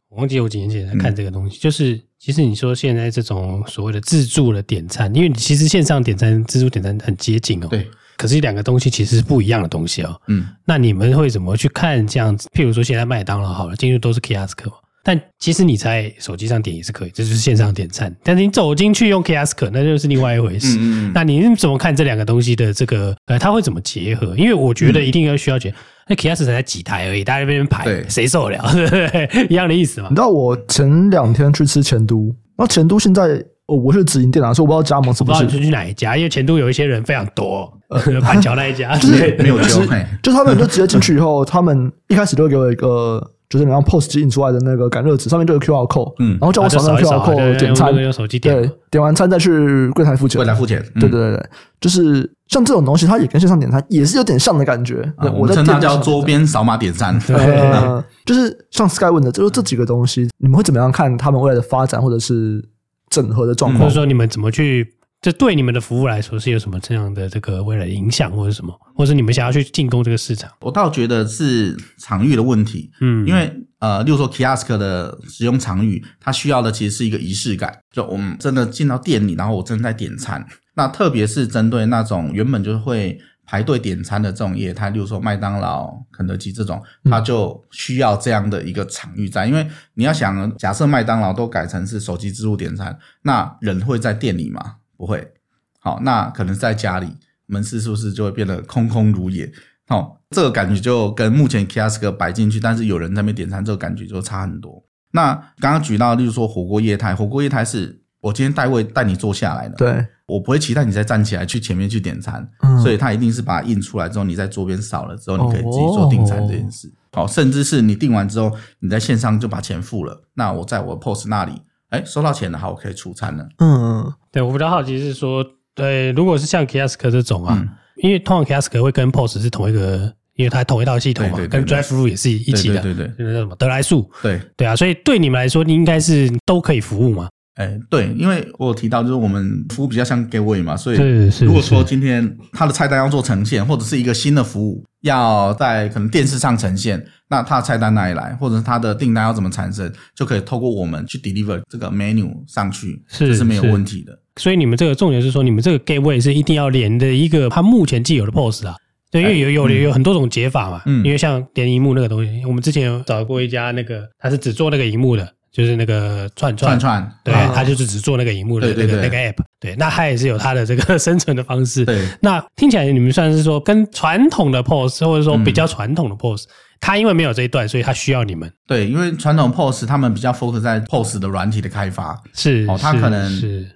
我忘记我几年前在看这个东西，嗯、就是其实你说现在这种所谓的自助的点餐，因为其实线上点餐、自助点餐很接近哦，对。可是两个东西其实是不一样的东西哦。嗯，那你们会怎么去看这样子？譬如说现在麦当劳好了，进入都是 kiosk 嘛，但其实你在手机上点也是可以，这就是线上点餐。但是你走进去用 kiosk，那就是另外一回事。嗯，嗯，那你怎么看这两个东西的这个呃，它会怎么结合？因为我觉得一定要需要结合。那 kiosk 才几台而已，大家在那边排，对谁受得了？对不对？一样的意思嘛。你知道我前两天去吃钱都，那钱都现在。哦，我是直营店啊，所以我不知道加盟是不是。不知道你是去哪一家？因为前都有一些人非常多，呃，板桥那一家就是没有交，就他们就直接进去以后，他们一开始都会给我一个，就是你让 POS 机印出来的那个感热纸，上面就有 QR code，嗯，然后叫我扫那个 QR code 点餐，用手机点，对，点完餐再去柜台付钱，柜台付钱，对对对对，就是像这种东西，它也跟线上点餐也是有点像的感觉。我称它叫桌边扫码点餐，对，就是像 Sky 问的，就是这几个东西，你们会怎么样看他们未来的发展，或者是？整合的状况，或者说你们怎么去？这对你们的服务来说是有什么这样的这个未来的影响，或者什么，或者你们想要去进攻这个市场？我倒觉得是场域的问题，嗯，因为呃，例如说 kiosk 的使用场域，它需要的其实是一个仪式感，就我们真的进到店里，然后我正在点餐，那特别是针对那种原本就会。排队点餐的这种业态，例如说麦当劳、肯德基这种，它就需要这样的一个场域在。因为你要想，假设麦当劳都改成是手机自助点餐，那人会在店里吗？不会。好，那可能在家里，门市是不是就会变得空空如也？哦，这个感觉就跟目前 Kiosk 摆进去，但是有人在那边点餐，这个感觉就差很多。那刚刚举到，例如说火锅业态，火锅业态是我今天带位带你坐下来的，对，我不会期待你再站起来去前面去点餐，嗯、所以他一定是把它印出来之后，你在桌边扫了之后，你可以自己做订餐这件事。好、哦，甚至是你订完之后，你在线上就把钱付了，那我在我 POS 那里，哎，收到钱了，好，我可以出餐了。嗯，对，我比较好奇是说，对，如果是像 Kiosk 这种啊，嗯、因为通常 Kiosk 会跟 POS 是同一个。因为它同一套系统嘛，跟 Drive-Thru 也是一起的，对对对，就是那什么得来速，对对啊，所以对你们来说，你应该是都可以服务嘛。哎，对，因为我有提到，就是我们服务比较像 Gateway 嘛，所以如果说今天他的菜单要做呈现，或者是一个新的服务要在可能电视上呈现，那他的菜单哪里来，或者是他的订单要怎么产生，就可以透过我们去 deliver 这个 menu 上去，是这是没有问题的。所以你们这个重点是说，你们这个 Gateway 是一定要连的一个它目前既有的 POS 啊。对，因为有有有很多种解法嘛。嗯，因为像连荧幕那个东西，我们之前有找过一家那个，他是只做那个荧幕的，就是那个串串。串，对，他就是只做那个荧幕的那个那个 app。对，那他也是有他的这个 生存的方式。对，那听起来你们算是说跟传统的 pose 或者说比较传统的 pose，。他因为没有这一段，所以他需要你们。对，因为传统 pose 他们比较 focus 在 pose 的软体的开发，是哦，他可能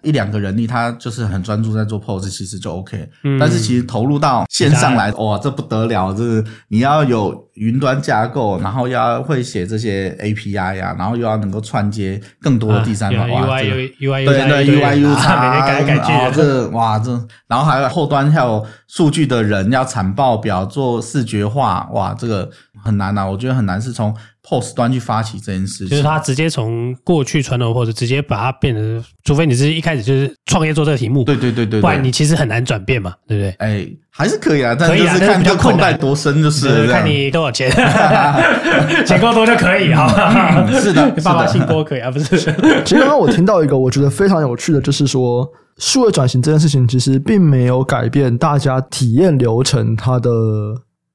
一两个人力，他就是很专注在做 pose，其实就 OK。嗯，但是其实投入到线上来，哇，这不得了，这是你要有云端架构，然后要会写这些 API 呀，然后又要能够串接更多的第三方，哇，UI UI 对对 UI U 叉，每天改改进，这哇这，然后还有后端还有数据的人要产报表做视觉化，哇，这个。很难啊，我觉得很难是从 POS 端去发起这件事情，就是他直接从过去传统或者直接把它变成，除非你是一开始就是创业做这个题目，对对对对，不然你其实很难转变嘛，对不对？哎，还是可以啊，但是看你口袋多深就是，看你多少钱，钱够多就可以哈。是的，爸爸姓郭可以啊，不是？其实刚刚我听到一个我觉得非常有趣的，就是说数位转型这件事情其实并没有改变大家体验流程它的。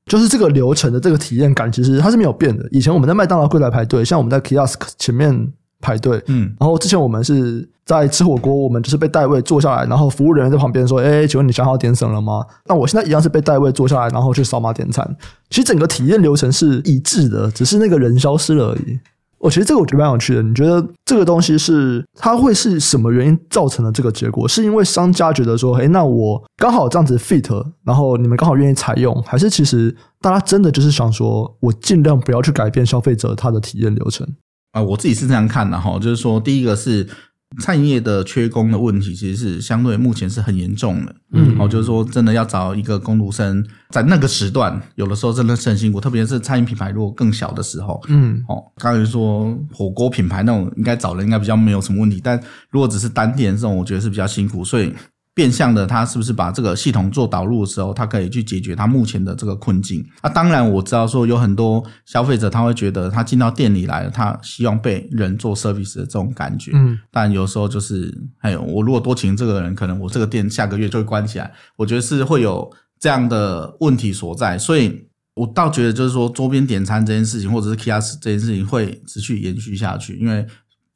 就是这个流程的这个体验感，其实它是没有变的。以前我们在麦当劳柜台排队，像我们在 Kiosk 前面排队，嗯，然后之前我们是在吃火锅，我们就是被代位坐下来，然后服务人员在旁边说：“哎，请问你想好点什么了吗？”那我现在一样是被代位坐下来，然后去扫码点餐。其实整个体验流程是一致的，只是那个人消失了而已。我其实这个我觉得蛮有趣的。你觉得这个东西是它会是什么原因造成的这个结果？是因为商家觉得说，诶，那我刚好这样子 fit，然后你们刚好愿意采用，还是其实大家真的就是想说，我尽量不要去改变消费者他的体验流程？啊，我自己是这样看的哈，就是说，第一个是。餐饮业的缺工的问题，其实是相对目前是很严重的。嗯，哦，就是说，真的要找一个工读生，在那个时段，有的时候真的是很辛苦，特别是餐饮品牌如果更小的时候。嗯，哦，刚才说火锅品牌那种，应该找人应该比较没有什么问题，但如果只是单店这种，我觉得是比较辛苦，所以。变相的，他是不是把这个系统做导入的时候，他可以去解决他目前的这个困境？啊，当然我知道说有很多消费者他会觉得他进到店里来了，他希望被人做 service 的这种感觉。嗯，但有时候就是，还有我如果多请这个人，可能我这个店下个月就会关起来。我觉得是会有这样的问题所在，所以我倒觉得就是说，周边点餐这件事情，或者是 kiosk 这件事情会持续延续下去，因为。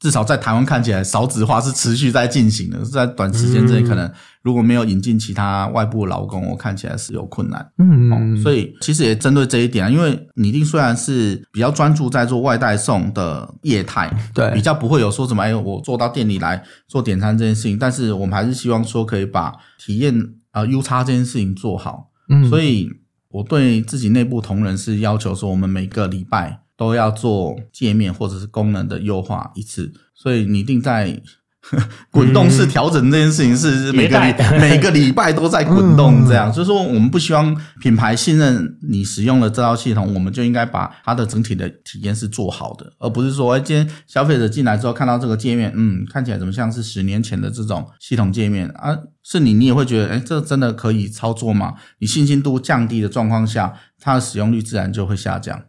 至少在台湾看起来，少子化是持续在进行的，在短时间之内，可能如果没有引进其他外部劳工，我看起来是有困难。嗯嗯，所以其实也针对这一点啊，因为你一定虽然是比较专注在做外带送的业态，对，比较不会有说什么哎，我做到店里来做点餐这件事情，但是我们还是希望说可以把体验啊 U 差这件事情做好。嗯，所以我对自己内部同仁是要求说，我们每个礼拜。都要做界面或者是功能的优化一次，所以你一定在 滚动式调整这件事情是每个礼每个礼拜都在滚动，这样。所以说，我们不希望品牌信任你使用了这套系统，我们就应该把它的整体的体验是做好的，而不是说，哎，今天消费者进来之后看到这个界面，嗯，看起来怎么像是十年前的这种系统界面啊？是你，你也会觉得，哎，这真的可以操作吗？你信心度降低的状况下，它的使用率自然就会下降。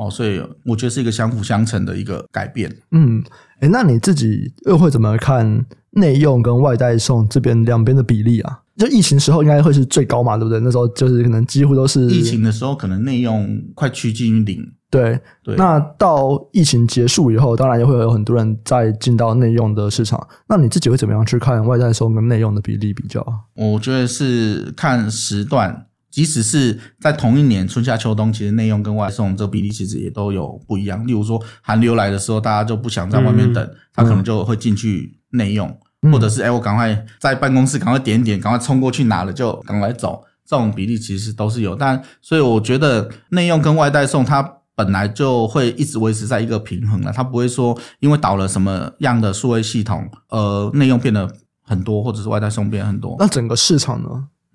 哦，所以我觉得是一个相辅相成的一个改变。嗯，诶，那你自己又会怎么看内用跟外带送这边两边的比例啊？就疫情时候应该会是最高嘛，对不对？那时候就是可能几乎都是疫情的时候，可能内用快趋近于零。对对。那到疫情结束以后，当然也会有很多人再进到内用的市场。那你自己会怎么样去看外带送跟内用的比例比较？我觉得是看时段。即使是在同一年春夏秋冬，其实内用跟外送这个比例其实也都有不一样。例如说寒流来的时候，大家就不想在外面等，嗯、他可能就会进去内用，嗯、或者是哎、欸，我赶快在办公室赶快点点，赶快冲过去拿了就赶快走。这种比例其实都是有，但所以我觉得内用跟外带送它本来就会一直维持在一个平衡了，它不会说因为导了什么样的数位系统，呃，内用变得很多，或者是外带送变很多。那整个市场呢？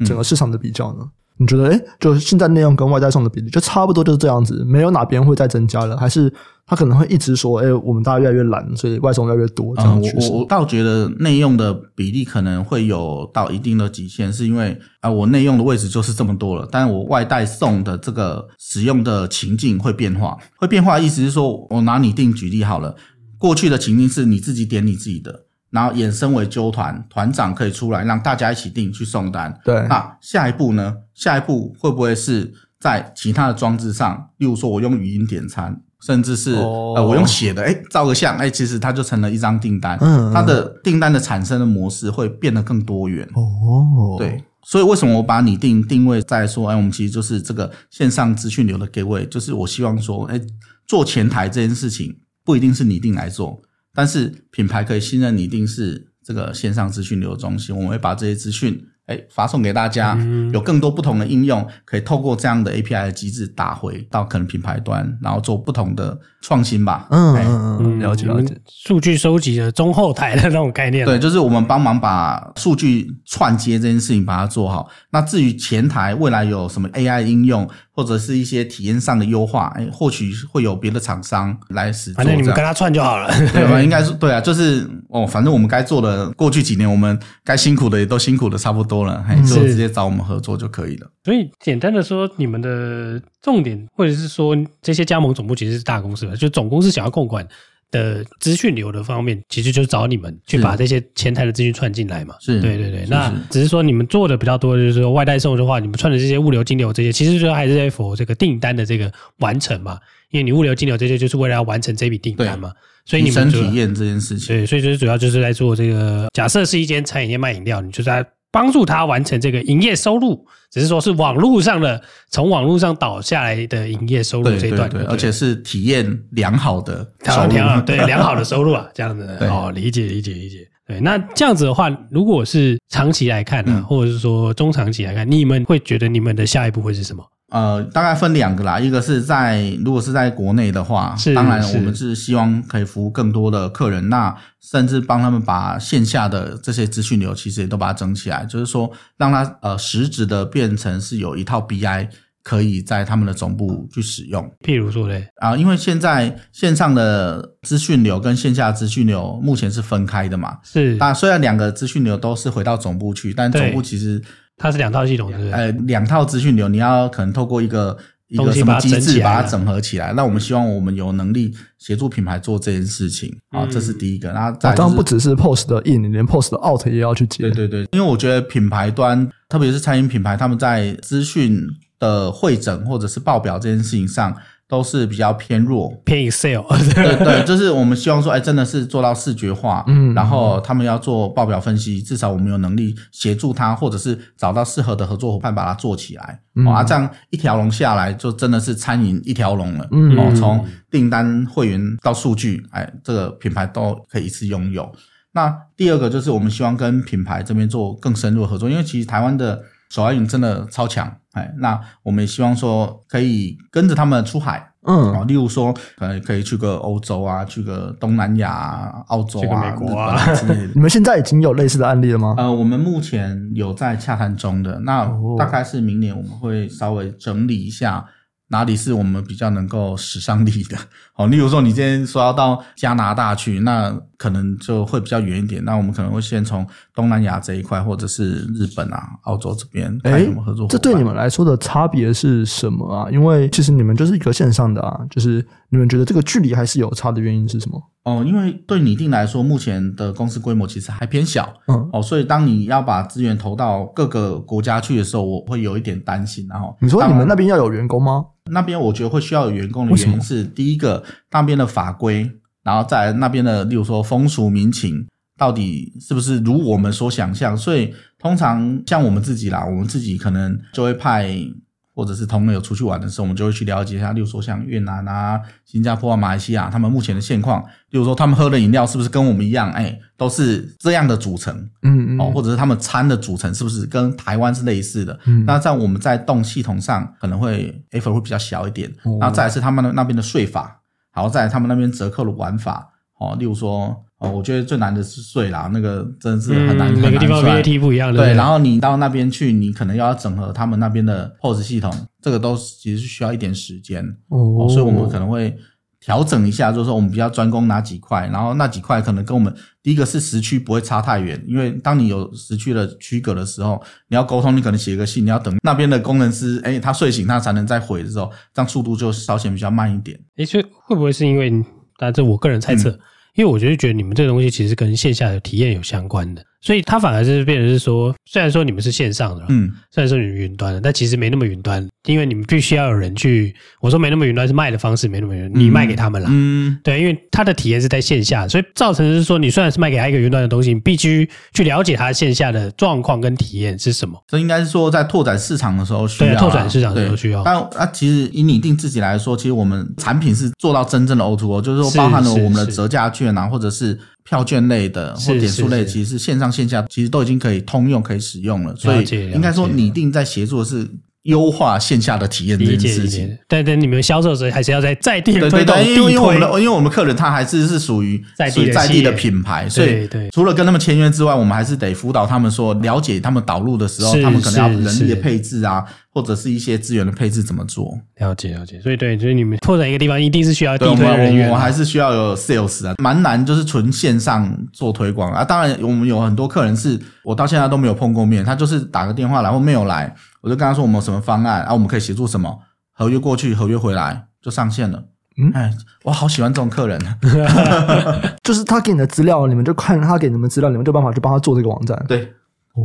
整个市场的比较呢？嗯你觉得，诶，就是现在内用跟外带送的比例就差不多就是这样子，没有哪边会再增加了，还是他可能会一直说，诶，我们大家越来越懒，所以外送越来越多这样。嗯，我我倒觉得内用的比例可能会有到一定的极限，是因为啊，我内用的位置就是这么多了，但是我外带送的这个使用的情境会变化，会变化意思是说，我拿你定举例好了，过去的情境是你自己点你自己的。然后衍生为纠团，团长可以出来让大家一起订去送单。对，那下一步呢？下一步会不会是在其他的装置上？例如说，我用语音点餐，甚至是、哦、呃，我用写的，哎，照个相，哎，其实它就成了一张订单。嗯，它的订单的产生的模式会变得更多元。哦，对，所以为什么我把拟定定位在说，哎，我们其实就是这个线上资讯流的 gateway，就是我希望说，哎，做前台这件事情不一定是拟定来做。但是品牌可以信任你，一定是这个线上资讯流中心，我们会把这些资讯。哎，发送给大家，有更多不同的应用，可以透过这样的 API 的机制打回到可能品牌端，然后做不同的创新吧。嗯嗯嗯，了解了解。数据收集的中后台的那种概念。对，就是我们帮忙把数据串接这件事情把它做好。那至于前台未来有什么 AI 应用，或者是一些体验上的优化，哎，或许会有别的厂商来使用。反正你们跟他串就好了，对吧？应该是对啊，就是哦，反正我们该做的，过去几年我们该辛苦的也都辛苦的差不多。多了，就直接找我们合作就可以了。所以简单的说，你们的重点，或者是说这些加盟总部其实是大公司吧？就总公司想要控管的资讯流的方面，其实就是找你们去把这些前台的资讯串进来嘛。是，对对对。那只是说你们做的比较多，就是说外带送的话，你们串的这些物流、金流这些，其实就还是在 for 这个订单的这个完成嘛。因为你物流、金流这些，就是为了要完成这笔订单嘛。所以你们体验这件事情，对，所以就是主要就是在做这个。假设是一间餐饮店卖饮料，你就在。帮助他完成这个营业收入，只是说是网络上的，从网络上倒下来的营业收入这一段，对对对，而且是体验良好的收入，对良好的收入啊，这样子哦，理解理解理解。对，那这样子的话，如果是长期来看呢、啊，嗯、或者是说中长期来看，你们会觉得你们的下一步会是什么？呃，大概分两个啦，一个是在如果是在国内的话，当然我们是希望可以服务更多的客人，那甚至帮他们把线下的这些资讯流，其实也都把它整起来，就是说让它呃实质的变成是有一套 BI 可以在他们的总部去使用。譬如说嘞，啊，因为现在线上的资讯流跟线下资讯流目前是分开的嘛，是，那虽然两个资讯流都是回到总部去，但总部其实。它是两套系统，是不对？呃，两套资讯流，你要可能透过一个一个什么机制把它整合起来。那我们希望我们有能力协助品牌做这件事情啊，这是第一个。然后再当然不只是 POS 的 in，你连 POS 的 out 也要去接。对对对，因为我觉得品牌端，特别是餐饮品牌，他们在资讯的会诊或者是报表这件事情上。都是比较偏弱，偏 Excel，对 对，就是我们希望说，哎，真的是做到视觉化，嗯，然后他们要做报表分析，至少我们有能力协助他，或者是找到适合的合作伙伴把它做起来，嗯、啊，这样一条龙下来，就真的是餐饮一条龙了，嗯，哦，从订单、会员到数据，哎，这个品牌都可以一次拥有。那第二个就是我们希望跟品牌这边做更深入的合作，因为其实台湾的。手摇云真的超强，哎，那我们也希望说可以跟着他们出海，嗯，例如说可能可以去个欧洲啊，去个东南亚、澳洲啊、美国啊之类的。你们现在已经有类似的案例了吗？呃，我们目前有在洽谈中的，那大概是明年我们会稍微整理一下。哪里是我们比较能够使上力的？哦，例如说你今天说要到加拿大去，那可能就会比较远一点。那我们可能会先从东南亚这一块，或者是日本啊、澳洲这边哎，我们合作。这对你们来说的差别是什么啊？因为其实你们就是一个线上的啊，就是你们觉得这个距离还是有差的原因是什么？哦，因为对拟定来说，目前的公司规模其实还偏小，嗯，哦，所以当你要把资源投到各个国家去的时候，我会有一点担心。然后你说你们那边要有员工吗？那边我觉得会需要有员工的原因是，第一个那边的法规，然后在那边的，例如说风俗民情，到底是不是如我们所想象？所以通常像我们自己啦，我们自己可能就会派。或者是同朋友出去玩的时候，我们就会去了解一下，例如说像越南啊、新加坡啊、马来西亚，他们目前的现况，例如说他们喝的饮料是不是跟我们一样，哎，都是这样的组成，嗯嗯，哦，或者是他们餐的组成是不是跟台湾是类似的？嗯，那在我们在动系统上可能会 effort 会比较小一点，然后再来是他们的那边的税法，然后再来他们那边折扣的玩法，哦，例如说。哦，我觉得最难的是税啦，那个真的是很难，嗯、每个地方 VAT 不一样的。对，然后你到那边去，你可能要整合他们那边的 POS 系统，这个都其实是需要一点时间。哦，哦，所以我们可能会调整一下，就是说我们比较专攻哪几块，然后那几块可能跟我们第一个是时区不会差太远，因为当你有时区的区隔的时候，你要沟通，你可能写个信，你要等那边的工程师，哎，他睡醒他才能再回的时候，这样速度就稍显比较慢一点。诶，所以会不会是因为？但这我个人猜测。嗯因为我就觉得你们这个东西其实跟线下的体验有相关的。所以它反而是变成是说，虽然说你们是线上的，嗯，虽然说你们云端的，但其实没那么云端，因为你们必须要有人去。我说没那么云端是卖的方式没那么云，你卖给他们了，嗯，对，因为他的体验是在线下，所以造成是说，你虽然是卖给他一个云端的东西，你必须去了解他线下的状况跟体验是什么。这应该是说在拓展市场的时候需要，对，拓展市场的时候需要。但啊，其实以拟定自己来说，其实我们产品是做到真正的 O to O，就是说包含了我们的折价券啊，或者是。票券类的或点数类，其实是线上线下其实都已经可以通用、可以使用了，所以应该说拟定在协作是优化线下的体验这件事情。对对，你们销售时还是要在在地推动因为我们的因为我们客人他还是是属于在地在地的品牌，所以除了跟他们签约之外，我们还是得辅导他们说，了解他们导入的时候，他们可能要人力的配置啊。或者是一些资源的配置怎么做？了解了解，所以对，所以你们拓展一个地方，一定是需要地推人员，我还是需要有 sales 啊，蛮难，就是纯线上做推广啊。当然，我们有很多客人是我到现在都没有碰过面，他就是打个电话来或没有来，我就跟他说我们有什么方案啊，我们可以协助什么，合约过去，合约回来就上线了。嗯，哎，我好喜欢这种客人，就是他给你的资料，你们就看他给你们资料，你们就办法去帮他做这个网站。对。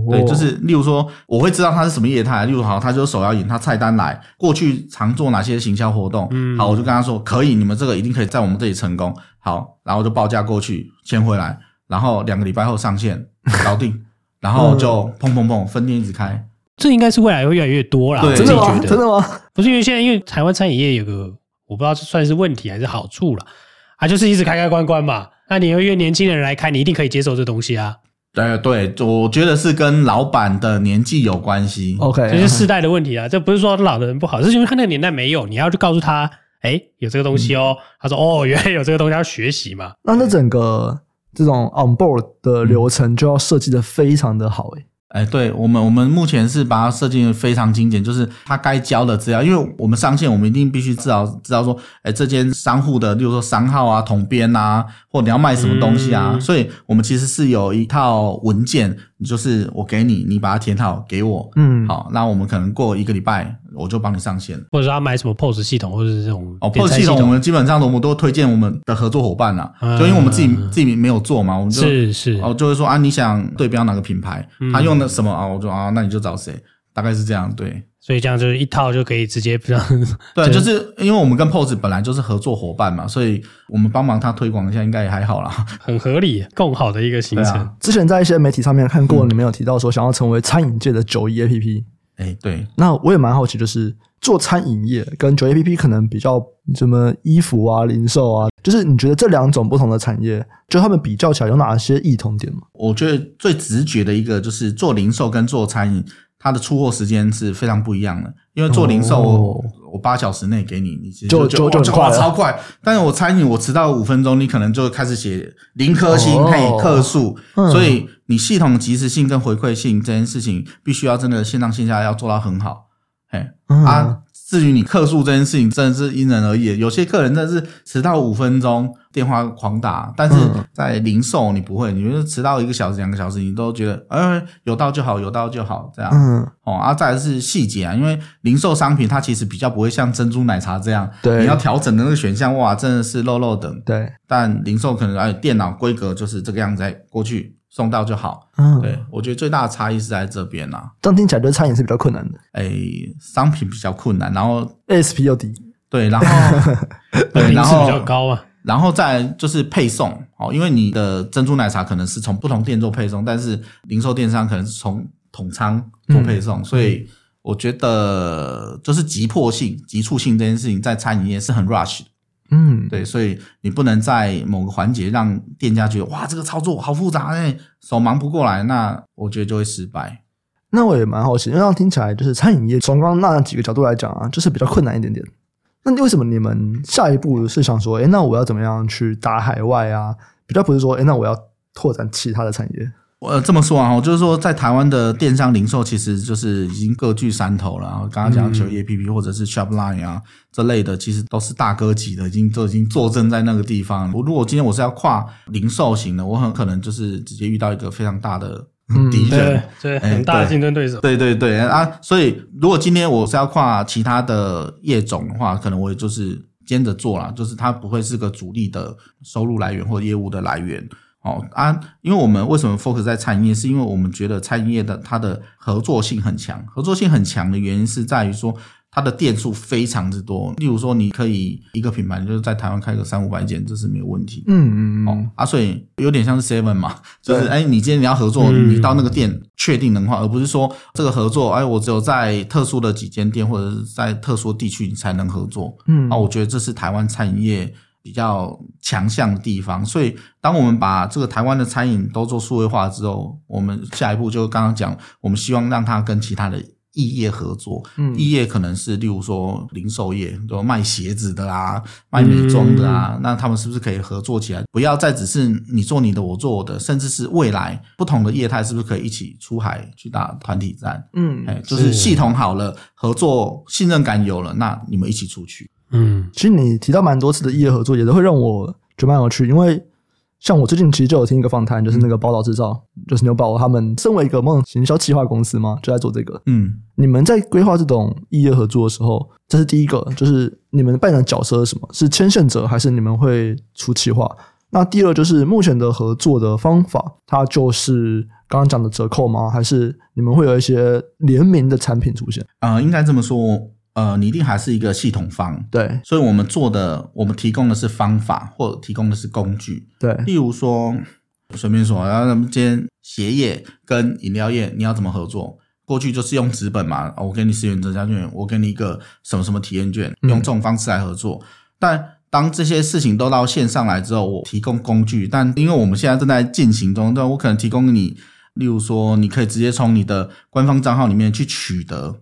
对，就是例如说，我会知道他是什么业态。例如好，他就是手摇饮，他菜单来，过去常做哪些行销活动。嗯，好，我就跟他说，可以，你们这个一定可以在我们这里成功。好，然后就报价过去，签回来，然后两个礼拜后上线，搞定，然后就砰砰砰，分店一直开。这应该是未来会越来越多啦。对，真的吗？真的吗？不是因为现在，因为台湾餐饮业有个我不知道这算是问题还是好处了啊，就是一直开开关关嘛。那你要约年轻人来开，你一定可以接受这东西啊。对对，我觉得是跟老板的年纪有关系。OK，这是世代的问题啊，这不是说老的人不好，是因为他那个年代没有，你要去告诉他，哎，有这个东西哦。嗯、他说，哦，原来有这个东西要学习嘛。那那整个这种 on board 的流程就要设计的非常的好，诶哎，对我们，我们目前是把它设计的非常精简，就是它该交的资料，因为我们上线，我们一定必须知道知道说，哎，这间商户的，例如说商号啊、统编啊，或你要卖什么东西啊，嗯、所以我们其实是有一套文件。就是我给你，你把它填好给我，嗯，好，那我们可能过一个礼拜，我就帮你上线，或者说他买什么 POS 系统，或者是这种哦 POS 系统，我们基本上我们都推荐我们的合作伙伴呐，就因为我们自己自己没有做嘛，我们就是是哦，就会说啊，你想对标哪个品牌，他用的什么啊，我说啊，那你就找谁，大概是这样，对。所以这样就是一套就可以直接这样。对，就是因为我们跟 POS 本来就是合作伙伴嘛，所以我们帮忙他推广一下，应该也还好啦。很合理，更好的一个行程。啊、之前在一些媒体上面看过，你们有提到说想要成为餐饮界的九一 APP。哎，对。那我也蛮好奇，就是做餐饮业跟九 APP 可能比较什么衣服啊、零售啊，就是你觉得这两种不同的产业，就他们比较起来有哪些异同点吗？我觉得最直觉的一个就是做零售跟做餐饮。它的出货时间是非常不一样的，因为做零售，哦、我八小时内给你，你其实就就就，超快。但是我餐饮，我迟到五分钟，你可能就开始写零颗星，可以客诉。嗯、所以你系统及时性跟回馈性这件事情，必须要真的线上线下要做到很好。哎，嗯、啊。至于你客诉这件事情，真的是因人而异。有些客人真的是迟到五分钟，电话狂打；但是在零售，你不会，你就是迟到一个小时、两个小时，你都觉得，呃，有到就好，有到就好，这样。嗯。哦，啊，再来是细节啊，因为零售商品它其实比较不会像珍珠奶茶这样，对，你要调整的那个选项，哇，真的是漏漏等。对。但零售可能哎，电脑规格就是这个样子，哎，过去。送到就好，嗯，对，我觉得最大的差异是在这边啦。这样听起来，就是餐饮是比较困难的。哎，商品比较困难，然后 ASP 又低，对，然后 对，然后比较高啊。然后再就是配送哦，因为你的珍珠奶茶可能是从不同店做配送，但是零售电商可能是从统仓做配送，嗯、所以我觉得就是急迫性、急促性这件事情在餐饮业是很 rush 的。嗯，对，所以你不能在某个环节让店家觉得哇，这个操作好复杂哎，手忙不过来，那我觉得就会失败。那我也蛮好奇，因为听起来就是餐饮业从刚刚那几个角度来讲啊，就是比较困难一点点。那为什么你们下一步是想说，哎，那我要怎么样去打海外啊？比较不是说，哎，那我要拓展其他的产业。我这么说啊，就是说，在台湾的电商零售其实就是已经各据山头了。刚刚讲九一 APP 或者是 Shopline 啊这类的，其实都是大哥级的，已经都已经坐镇在那个地方。我如果今天我是要跨零售型的，我很可能就是直接遇到一个非常大的敌人，嗯、对，对，很大的竞争对手。对对对啊，所以如果今天我是要跨其他的业种的话，可能我也就是兼着做啦，就是它不会是个主力的收入来源或业务的来源。哦啊，因为我们为什么 focus 在餐饮业，是因为我们觉得餐饮业的它的合作性很强，合作性很强的原因是在于说它的店数非常之多。例如说，你可以一个品牌就是在台湾开个三五百间，这是没有问题。嗯嗯嗯。哦啊，所以有点像是 seven 嘛，就是哎，你今天你要合作，你到那个店确定能换，而不是说这个合作，哎，我只有在特殊的几间店或者是在特殊地区你才能合作。嗯啊，我觉得这是台湾餐饮业。比较强项的地方，所以当我们把这个台湾的餐饮都做数位化之后，我们下一步就刚刚讲，我们希望让它跟其他的异业合作。嗯，异业可能是例如说零售业，就卖鞋子的啊，卖美妆的啊，嗯、那他们是不是可以合作起来？不要再只是你做你的，我做我的，甚至是未来不同的业态是不是可以一起出海去打团体战？嗯，哎，就是系统好了，合作信任感有了，那你们一起出去。嗯，其实你提到蛮多次的异业合作，也都会让我觉得蛮有趣。因为像我最近其实就有听一个访谈，就是那个宝岛制造，就是牛宝他们身为一个梦行销企划公司嘛，就在做这个。嗯，你们在规划这种异业合作的时候，这是第一个，就是你们扮演的角色是什么？是牵线者，还是你们会出企划？那第二就是目前的合作的方法，它就是刚刚讲的折扣吗？还是你们会有一些联名的产品出现？啊、呃，应该这么说。呃，你一定还是一个系统方，对，所以我们做的，我们提供的是方法，或者提供的是工具，对。例如说，随便说，然后咱们今天鞋业跟饮料业，你要怎么合作？过去就是用纸本嘛，我给你十元折价券，我给你一个什么什么体验券，用这种方式来合作。嗯、但当这些事情都到线上来之后，我提供工具，但因为我们现在正在进行中，对，我可能提供你，例如说，你可以直接从你的官方账号里面去取得。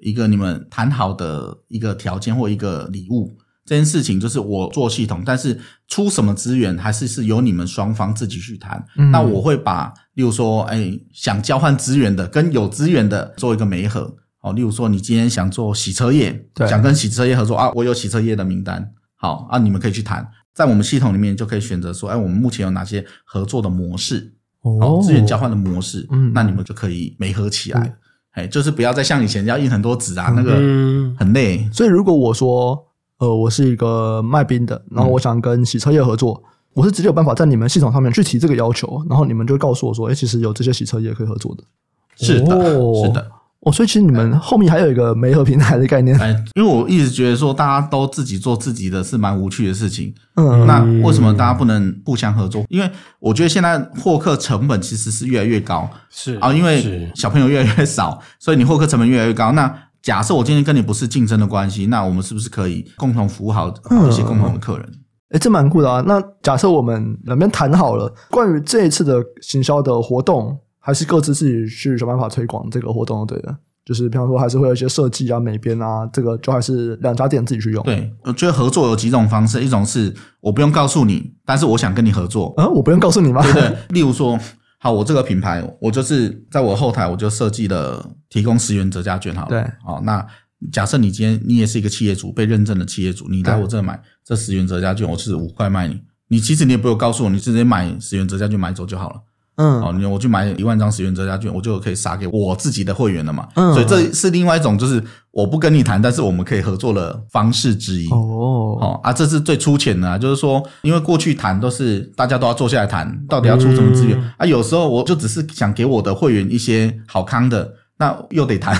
一个你们谈好的一个条件或一个礼物，这件事情就是我做系统，但是出什么资源还是是由你们双方自己去谈。嗯、那我会把，例如说，哎，想交换资源的跟有资源的做一个媒合。哦，例如说，你今天想做洗车业，对。想跟洗车业合作啊，我有洗车业的名单，好啊，你们可以去谈，在我们系统里面就可以选择说，哎，我们目前有哪些合作的模式，哦，资源交换的模式，嗯，那你们就可以媒合起来。嗯哎，就是不要再像以前要印很多纸啊，那个很累。所以如果我说，呃，我是一个卖冰的，然后我想跟洗车业合作，我是直接有办法在你们系统上面去提这个要求，然后你们就告诉我说，哎，其实有这些洗车业可以合作的。是的，是的。哦，所以其实你们后面还有一个媒合平台的概念。哎，因为我一直觉得说，大家都自己做自己的是蛮无趣的事情。嗯，那为什么大家不能互相合作？因为我觉得现在获客成本其实是越来越高。是啊，因为小朋友越来越少，所以你获客成本越来越高。那假设我今天跟你不是竞争的关系，那我们是不是可以共同服务好好一些共同的客人？哎、嗯，这蛮酷的啊。那假设我们两边谈好了，关于这一次的行销的活动。还是各自自己去想办法推广这个活动，对的。就是比方说，还是会有一些设计啊、美编啊，这个就还是两家店自己去用。对，我觉得合作有几种方式，一种是我不用告诉你，但是我想跟你合作。嗯，我不用告诉你吗？对对。例如说，好，我这个品牌，我就是在我后台我就设计了提供十元折价券，好了。对。好，那假设你今天你也是一个企业主，被认证的企业主，你来我这买这十元折价券，我是五块卖你。你其实你也不用告诉我，你直接买十元折价券买走就好了。嗯，哦，你我去买一万张十元折价券，我就可以撒给我自己的会员了嘛。嗯，所以这是另外一种，就是我不跟你谈，但是我们可以合作的方式之一。哦，哦啊，这是最粗浅的啊，就是说，因为过去谈都是大家都要坐下来谈，到底要出什么资源、嗯、啊？有时候我就只是想给我的会员一些好康的，那又得谈，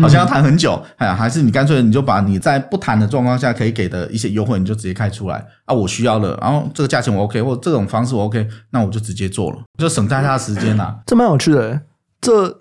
好像要谈很久，哎呀，还是你干脆你就把你在不谈的状况下可以给的一些优惠，你就直接开出来啊，我需要了，然后这个价钱我 OK，或者这种方式我 OK，那我就直接做了，就省下他的时间啦。这蛮有趣的，这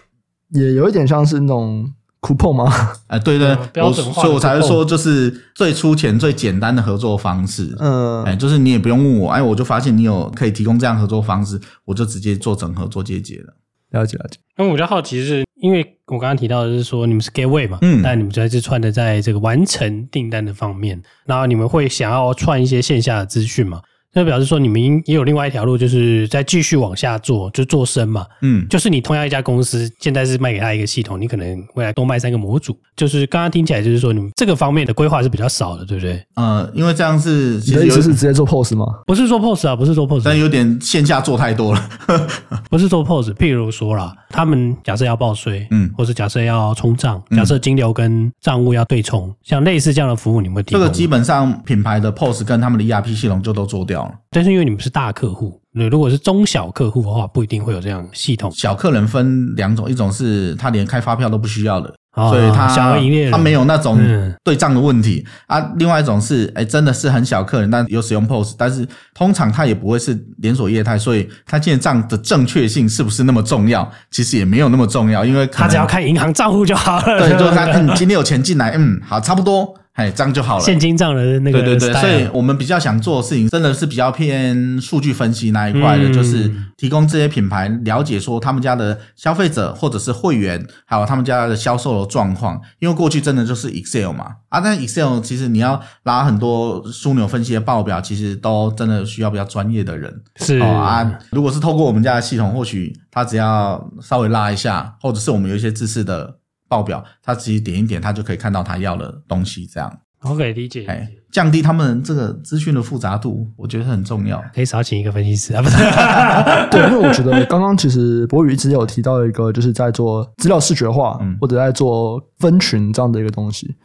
也有一点像是那种 coupon 吗？哎，对对，标准化，所以我才会说就是最粗浅、最简单的合作方式。嗯，哎，就是你也不用问我，哎，我就发现你有可以提供这样合作方式，我就直接做整合、做结节了。了解了解。那我比较好奇是。因为我刚刚提到的是说你们是 gateway 嘛，嗯，但你们在这串的在这个完成订单的方面，然后你们会想要串一些线下的资讯嘛？那表示说你们也有另外一条路，就是再继续往下做，就做深嘛。嗯，就是你同样一家公司，现在是卖给他一个系统，你可能未来多卖三个模组。就是刚刚听起来就是说你们这个方面的规划是比较少的，对不对？呃，因为这样是其实你的意思是直接做 POS 吗？不是做 POS 啊，不是做 POS，但有点线下做太多了。不是做 POS，譬如说啦，他们假设要报税，嗯，或是假设要冲账，假设金流跟账务要对冲，像类似这样的服务，你们会提？这个基本上品牌的 POS 跟他们的 ERP 系统就都做掉了。但是因为你们是大客户，如果是中小客户的话，不一定会有这样系统。小客人分两种，一种是他连开发票都不需要的。哦、所以他小营业他没有那种对账的问题、嗯、啊。另外一种是，哎，真的是很小客人，但有使用 POS，但是通常他也不会是连锁业态，所以他记账的正确性是不是那么重要？其实也没有那么重要，因为他只要看银行账户就好了。对，就是他，嗯，今天有钱进来，嗯，好，差不多。哎，这样就好了。现金账的那个，对对对，所以我们比较想做的事情，真的是比较偏数据分析那一块的，嗯、就是提供这些品牌了解说他们家的消费者或者是会员，还有他们家的销售的状况。因为过去真的就是 Excel 嘛，啊，但 Excel 其实你要拉很多枢纽分析的报表，其实都真的需要比较专业的人。是、哦、啊，如果是透过我们家的系统，或许他只要稍微拉一下，或者是我们有一些知识的。报表，他直接点一点，他就可以看到他要的东西。这样，OK，理解。哎，降低他们这个资讯的复杂度，我觉得很重要。可以少请一个分析师啊？不是，对，因为我觉得刚刚其实博宇一直有提到一个，就是在做资料视觉化，嗯，或者在做分群这样的一个东西。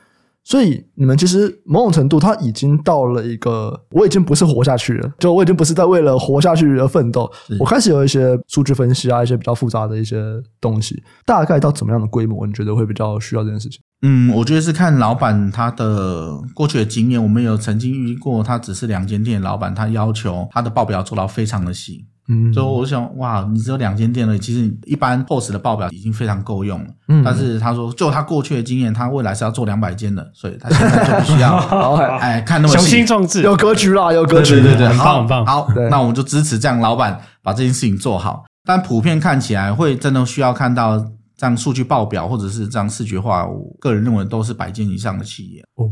所以你们其实某种程度，他已经到了一个，我已经不是活下去了，就我已经不是在为了活下去而奋斗，我开始有一些数据分析啊，一些比较复杂的一些东西，大概到怎么样的规模，你觉得会比较需要这件事情？嗯，我觉得是看老板他的过去的经验，我们有曾经遇过，他只是两间店老板，他要求他的报表做到非常的细。嗯，所以我想，哇，你只有两间店了，其实一般 POS 的报表已经非常够用了。嗯，但是他说，就他过去的经验，他未来是要做两百间的，所以他现在就不需要。哎，看那么，雄心壮志，有格局啦，有格局，对对对，很棒很棒。好，那我们就支持这样老板把这件事情做好。但普遍看起来，会真的需要看到这样数据报表，或者是这样视觉化，我个人认为都是百间以上的企业。哦。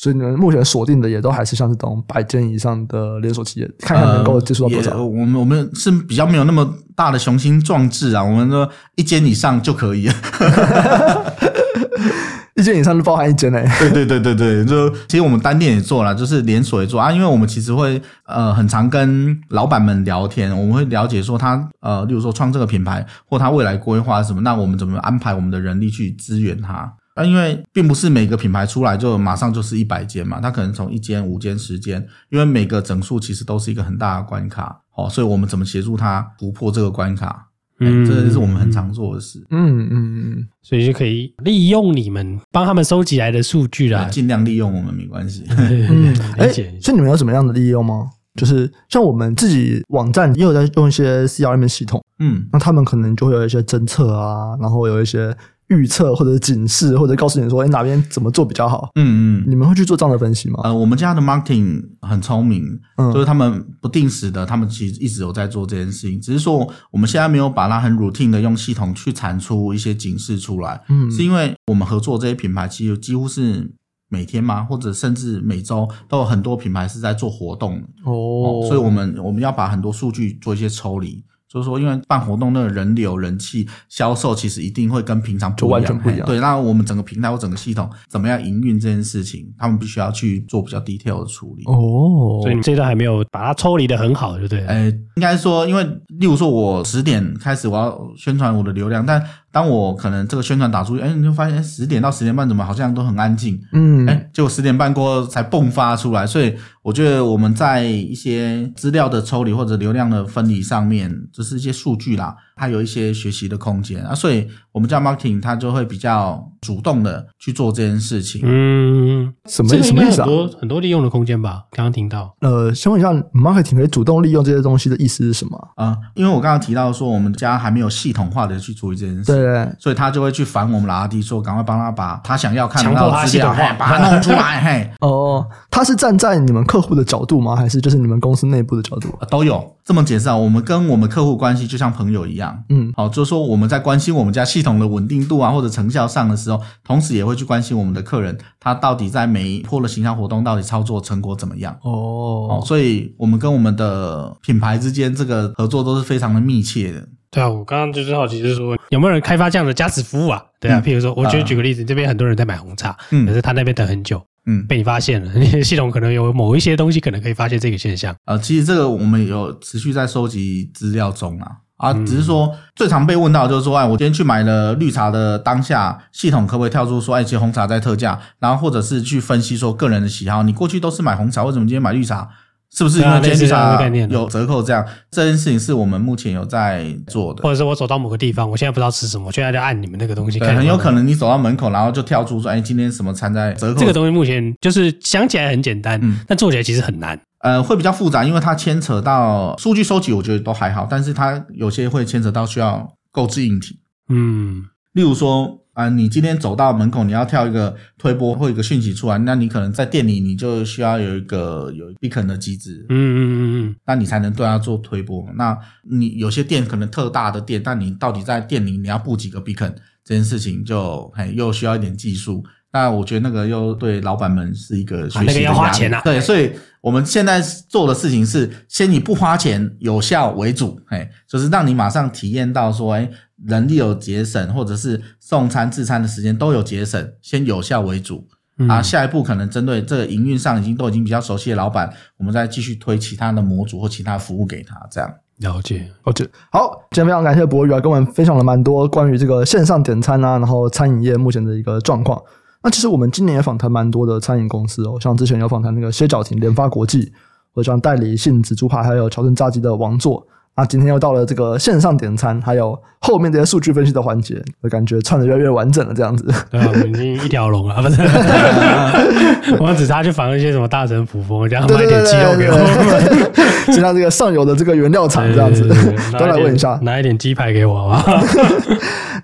所以你们目前锁定的也都还是像这种百间以上的连锁企业，看看能够接触到多少？呃、我们我们是比较没有那么大的雄心壮志啊，我们说一间以上就可以了。一间以上就包含一间嘞。对对对对对，就其实我们单店也做了，就是连锁也做啊，因为我们其实会呃很常跟老板们聊天，我们会了解说他呃，例如说创这个品牌或他未来规划什么，那我们怎么安排我们的人力去支援他？啊，因为并不是每个品牌出来就马上就是一百间嘛，它可能从一间、五间、十间，因为每个整数其实都是一个很大的关卡，哦，所以我们怎么协助它突破这个关卡？嗯，这个是我们很常做的事。嗯嗯嗯，所以就可以利用你们帮他们收集来的数据啦，尽量利用我们没关系。嗯，哎，所以你们有什么样的利用吗？就是像我们自己网站也有在用一些 CRM 系统，嗯，那他们可能就会有一些侦测啊，然后有一些。预测或者警示，或者告诉你说，哎，哪边怎么做比较好？嗯嗯，你们会去做这样的分析吗？呃，我们家的 marketing 很聪明，嗯，就是他们不定时的，他们其实一直有在做这件事情，只是说我们现在没有把它很 routine 的用系统去产出一些警示出来，嗯，是因为我们合作这些品牌，其实几乎是每天嘛，或者甚至每周都有很多品牌是在做活动哦，哦，所以我们我们要把很多数据做一些抽离。就是说，因为办活动那个人流、人气、销售，其实一定会跟平常不一样，完全不一样。对，那我们整个平台或整个系统怎么样营运这件事情，他们必须要去做比较 detail 的处理。哦，所以你这段还没有把它抽离的很好，对不对？呃，应该说，因为例如说，我十点开始我要宣传我的流量，但当我可能这个宣传打出去，哎，你就发现十点到十点半怎么好像都很安静，嗯，哎，结果十点半过后才迸发出来。所以我觉得我们在一些资料的抽离或者流量的分离上面，就是一些数据啦，还有一些学习的空间啊。所以我们叫 marketing，他就会比较主动的去做这件事情。嗯，什么什么意思啊？很多很多利用的空间吧？刚刚听到。呃，先问一下，marketing 可以主动利用这些东西的意思是什么？啊、呃，因为我刚刚提到说，我们家还没有系统化的去处理这件事，对，对，所以他就会去烦我们的 RD 说，赶快帮他把他想要看到的资料，把它弄出来。嘿，哦，他是站在你们客户的角度吗？还是就是你们公司内部的角度？呃、都有。这么解释啊，我们跟我们客户关系就像朋友一样，嗯，好，就是说我们在关心我们家系统的稳定度啊，或者成效上的时候，同时也会去关心我们的客人，他到底在每一波的形象活动到底操作成果怎么样？哦，哦，所以我们跟我们的品牌之间这个合作都是非常的密切的。对啊，我刚刚就是好奇，就是说有没有人开发这样的加持服务啊？对啊，嗯、譬如说，我觉得举个例子，呃、这边很多人在买红茶，嗯，可是他那边等很久。嗯，被你发现了，你的系统可能有某一些东西，可能可以发现这个现象。呃，其实这个我们有持续在收集资料中啊，啊，只是说最常被问到就是说，哎，我今天去买了绿茶的当下，系统可不可以跳出说，哎，其实红茶在特价，然后或者是去分析说个人的喜好，你过去都是买红茶，为什么今天买绿茶？是不是因为今天绿茶有折扣？这样这件事情是我们目前有在做的，或者是我走到某个地方，我现在不知道吃什么，我现在就按你们那个东西看。很有可能你走到门口，然后就跳出说：“哎，今天什么餐在折扣？”这个东西目前就是想起来很简单，嗯，但做起来其实很难。呃，会比较复杂，因为它牵扯到数据收集，我觉得都还好，但是它有些会牵扯到需要购置硬体，嗯，例如说。啊，你今天走到门口，你要跳一个推波或一个讯息出来，那你可能在店里，你就需要有一个有 beacon 的机制，嗯嗯嗯嗯，那你才能对它做推波。那你有些店可能特大的店，但你到底在店里你要布几个 beacon，这件事情就嘿又需要一点技术。那我觉得那个又对老板们是一个学习的压力，啊，那个要花钱啊。对，所以我们现在做的事情是先以不花钱、有效为主，哎，就是让你马上体验到说，哎。人力有节省，或者是送餐、自餐的时间都有节省，先有效为主。嗯、啊，下一步可能针对这个营运上已经都已经比较熟悉的老板，我们再继续推其他的模组或其他服务给他，这样。了解，了解。好，今天非常感谢博宇啊，跟我们分享了蛮多关于这个线上点餐啊，然后餐饮业目前的一个状况。那其实我们今年也访谈蛮多的餐饮公司哦，像之前有访谈那个歇脚亭、联发国际，或者像代理杏子猪排，还有桥顿炸鸡的王座。那今天又到了这个线上点餐，还有后面这些数据分析的环节，我感觉串的越来越完整了，这样子。对啊，我们已经一条龙了，不是？我们只差去访问一些什么大神普风，这样买点鸡肉给我，就像 这个上游的这个原料厂这样子，都来问一下，拿一点鸡排给我好不好？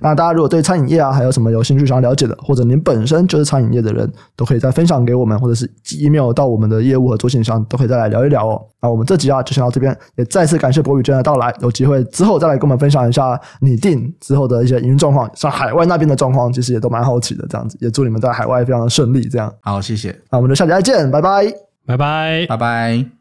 那大家如果对餐饮业啊还有什么有兴趣想要了解的，或者您本身就是餐饮业的人，都可以再分享给我们，或者是寄 email 到我们的业务合作信箱，都可以再来聊一聊哦。那我们这集啊就先到这边，也再次感谢博宇今天的到来，有机会之后再来跟我们分享一下拟定之后的一些营运状况，像海外那边的状况，其实也都蛮好奇的。这样子，也祝你们在海外非常的顺利。这样，好，谢谢。那我们就下期再见，拜拜，拜拜，拜拜。